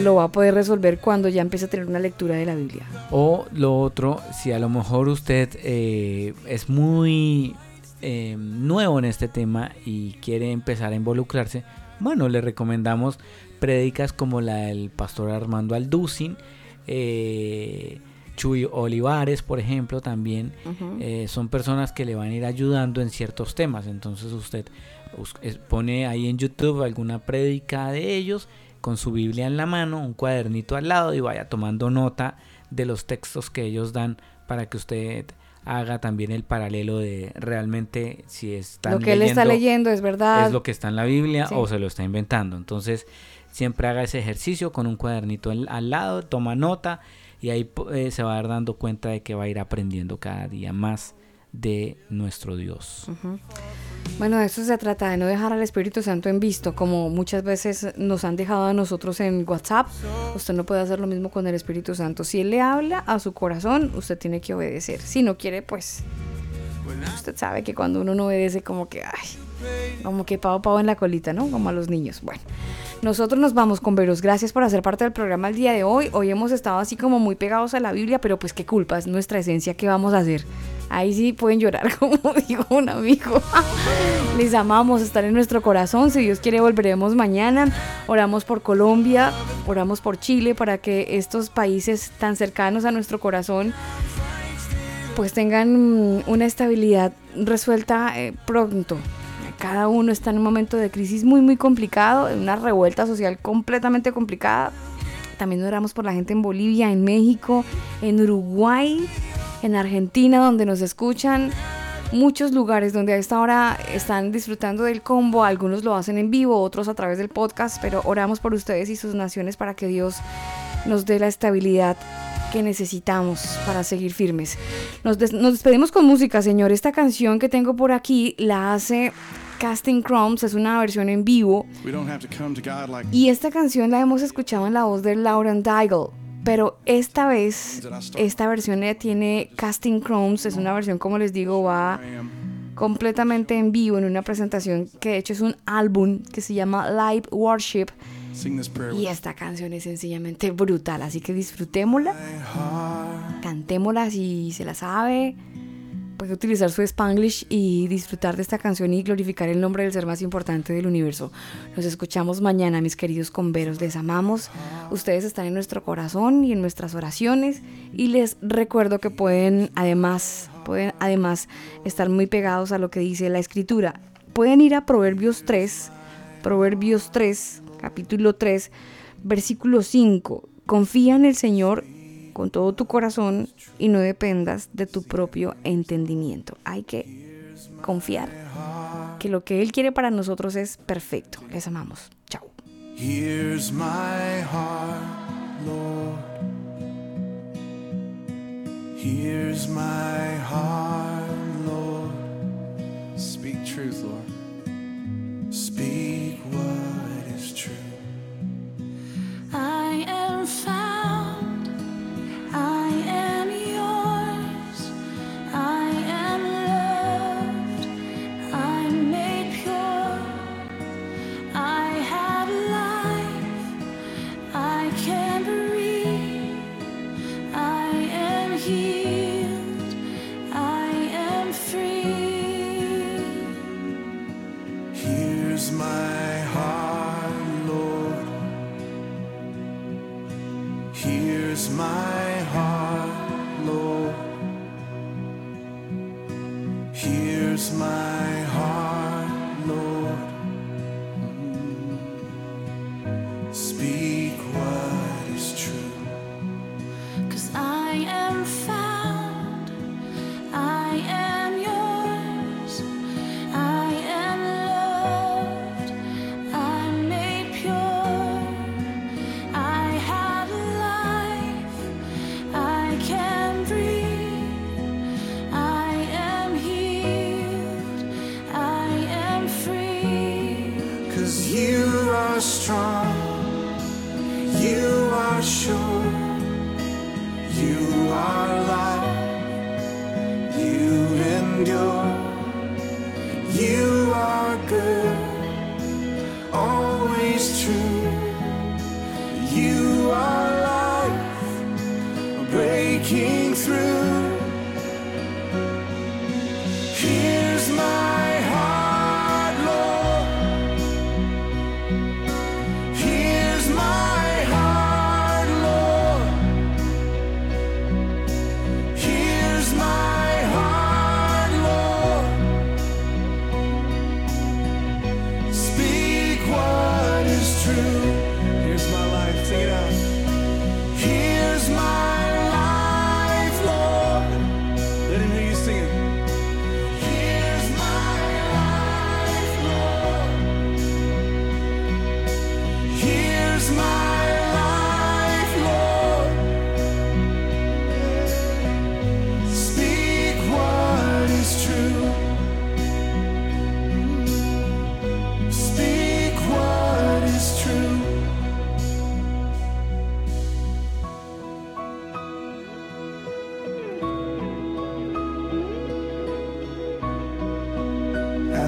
lo va a poder resolver cuando ya empiece a tener una lectura de la Biblia. O lo otro, si a lo mejor usted eh, es muy eh, nuevo en este tema y quiere empezar a involucrarse, bueno, le recomendamos prédicas como la del pastor Armando Alducin, eh, Chuy Olivares, por ejemplo, también eh, son personas que le van a ir ayudando en ciertos temas. Entonces usted pone ahí en YouTube alguna prédica de ellos con su Biblia en la mano, un cuadernito al lado y vaya tomando nota de los textos que ellos dan para que usted haga también el paralelo de realmente si están lo que él está leyendo es verdad. es lo que está en la Biblia Sí. o se lo está inventando. Entonces, siempre haga ese ejercicio con un cuadernito al, lado, toma nota y ahí eh, se va a dar dando cuenta de que va a ir aprendiendo cada día más de nuestro Dios. Bueno, de eso se trata, de no dejar al Espíritu Santo en visto, como muchas veces nos han dejado a nosotros en WhatsApp. Usted no puede hacer lo mismo con el Espíritu Santo. Si Él le habla a su corazón, usted tiene que obedecer. Si no quiere, pues usted sabe que cuando uno no obedece, como que, ay, como que pavo pavo en la colita, ¿no? Como a los niños. Bueno, nosotros nos vamos con Veros. Gracias por hacer parte del programa el día de hoy. Hoy hemos estado así como muy pegados a la Biblia, pero pues qué culpa, es nuestra esencia, ¿qué vamos a hacer? Ahí sí pueden llorar, como dijo un amigo. Les amamos, estar en nuestro corazón. Si Dios quiere, volveremos mañana. Oramos por Colombia, oramos por Chile, para que estos países tan cercanos a nuestro corazón pues tengan una estabilidad resuelta eh, pronto. Cada uno está en un momento de crisis muy, muy complicado, en una revuelta social completamente complicada. También oramos por la gente en Bolivia, en México, en Uruguay, en Argentina, donde nos escuchan. Muchos lugares donde a esta hora están disfrutando del combo, algunos lo hacen en vivo, otros a través del podcast, pero oramos por ustedes y sus naciones para que Dios nos dé la estabilidad que necesitamos para seguir firmes. Nos, des- nos despedimos con música, señor. Esta canción que tengo por aquí la hace Casting Crumbs, es una versión en vivo. We don't have to come to God like Y esta canción la hemos escuchado en la voz de Lauren Daigle. Pero esta vez, esta versión tiene Casting Crumbs, es una versión, como les digo, va completamente en vivo en una presentación que de hecho es un álbum que se llama Live Worship. Y esta canción es sencillamente brutal, así que disfrutémosla, cantémosla si se la sabe, puede utilizar su spanglish y disfrutar de esta canción y glorificar el nombre del ser más importante del universo. Nos escuchamos mañana, mis queridos converos, les amamos, ustedes están en nuestro corazón y en nuestras oraciones y les recuerdo que pueden además, pueden además estar muy pegados a lo que dice la escritura. Pueden ir a Proverbios 3, Proverbios 3, capítulo 3, versículo 5. Confía en el Señor con todo tu corazón y no dependas de tu propio entendimiento. Hay que confiar que lo que Él quiere para nosotros es perfecto. Les amamos. Chao. Here's my heart, Lord. Here's my heart, Lord. Speak truth, Lord. Speak what is true. I am found. I am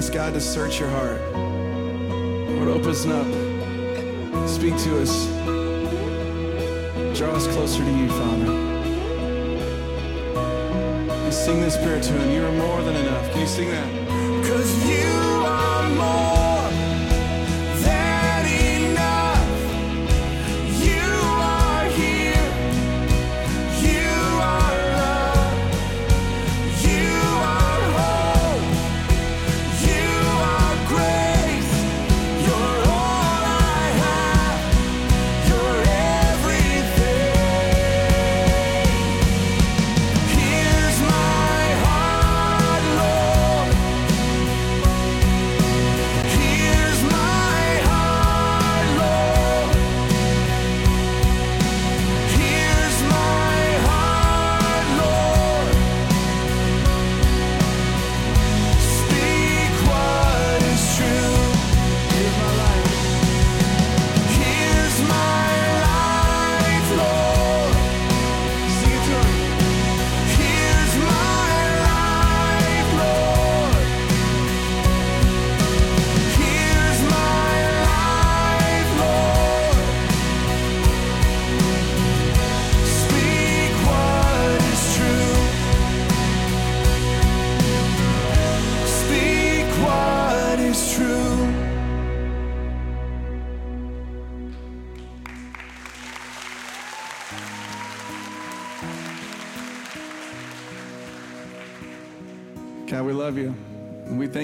ask God to search your heart. Lord, open us up. Speak to us. Draw us closer to you, Father. And sing this prayer to Him. You are more than enough. Can you sing that? Cause you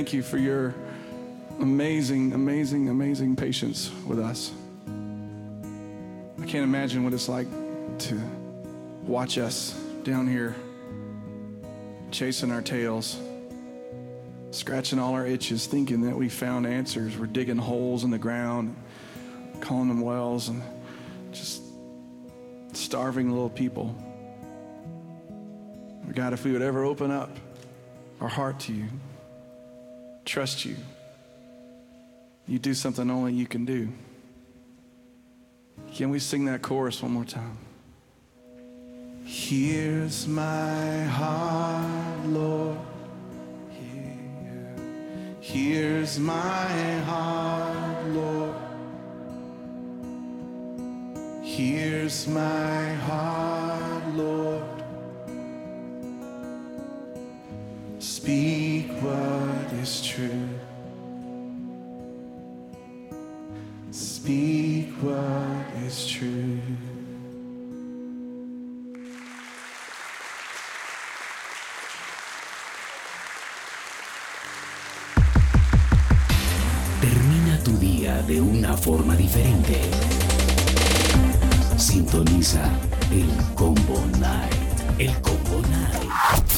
thank you for your amazing, amazing, amazing patience with us. I can't imagine what it's like to watch us down here chasing our tails, scratching all our itches, thinking that we found answers. We're digging holes in the ground, calling them wells, and just starving little people. God, if we would ever open up our heart to you, trust you, you do something only you can do. Can we sing that chorus one more time? Here's my heart, Lord. Here. Here's my heart, Lord. Here's my heart, Lord. Speak what is true. Speak what is true. Termina tu día de una forma diferente. Sintoniza el Combo Night. El Combo Night.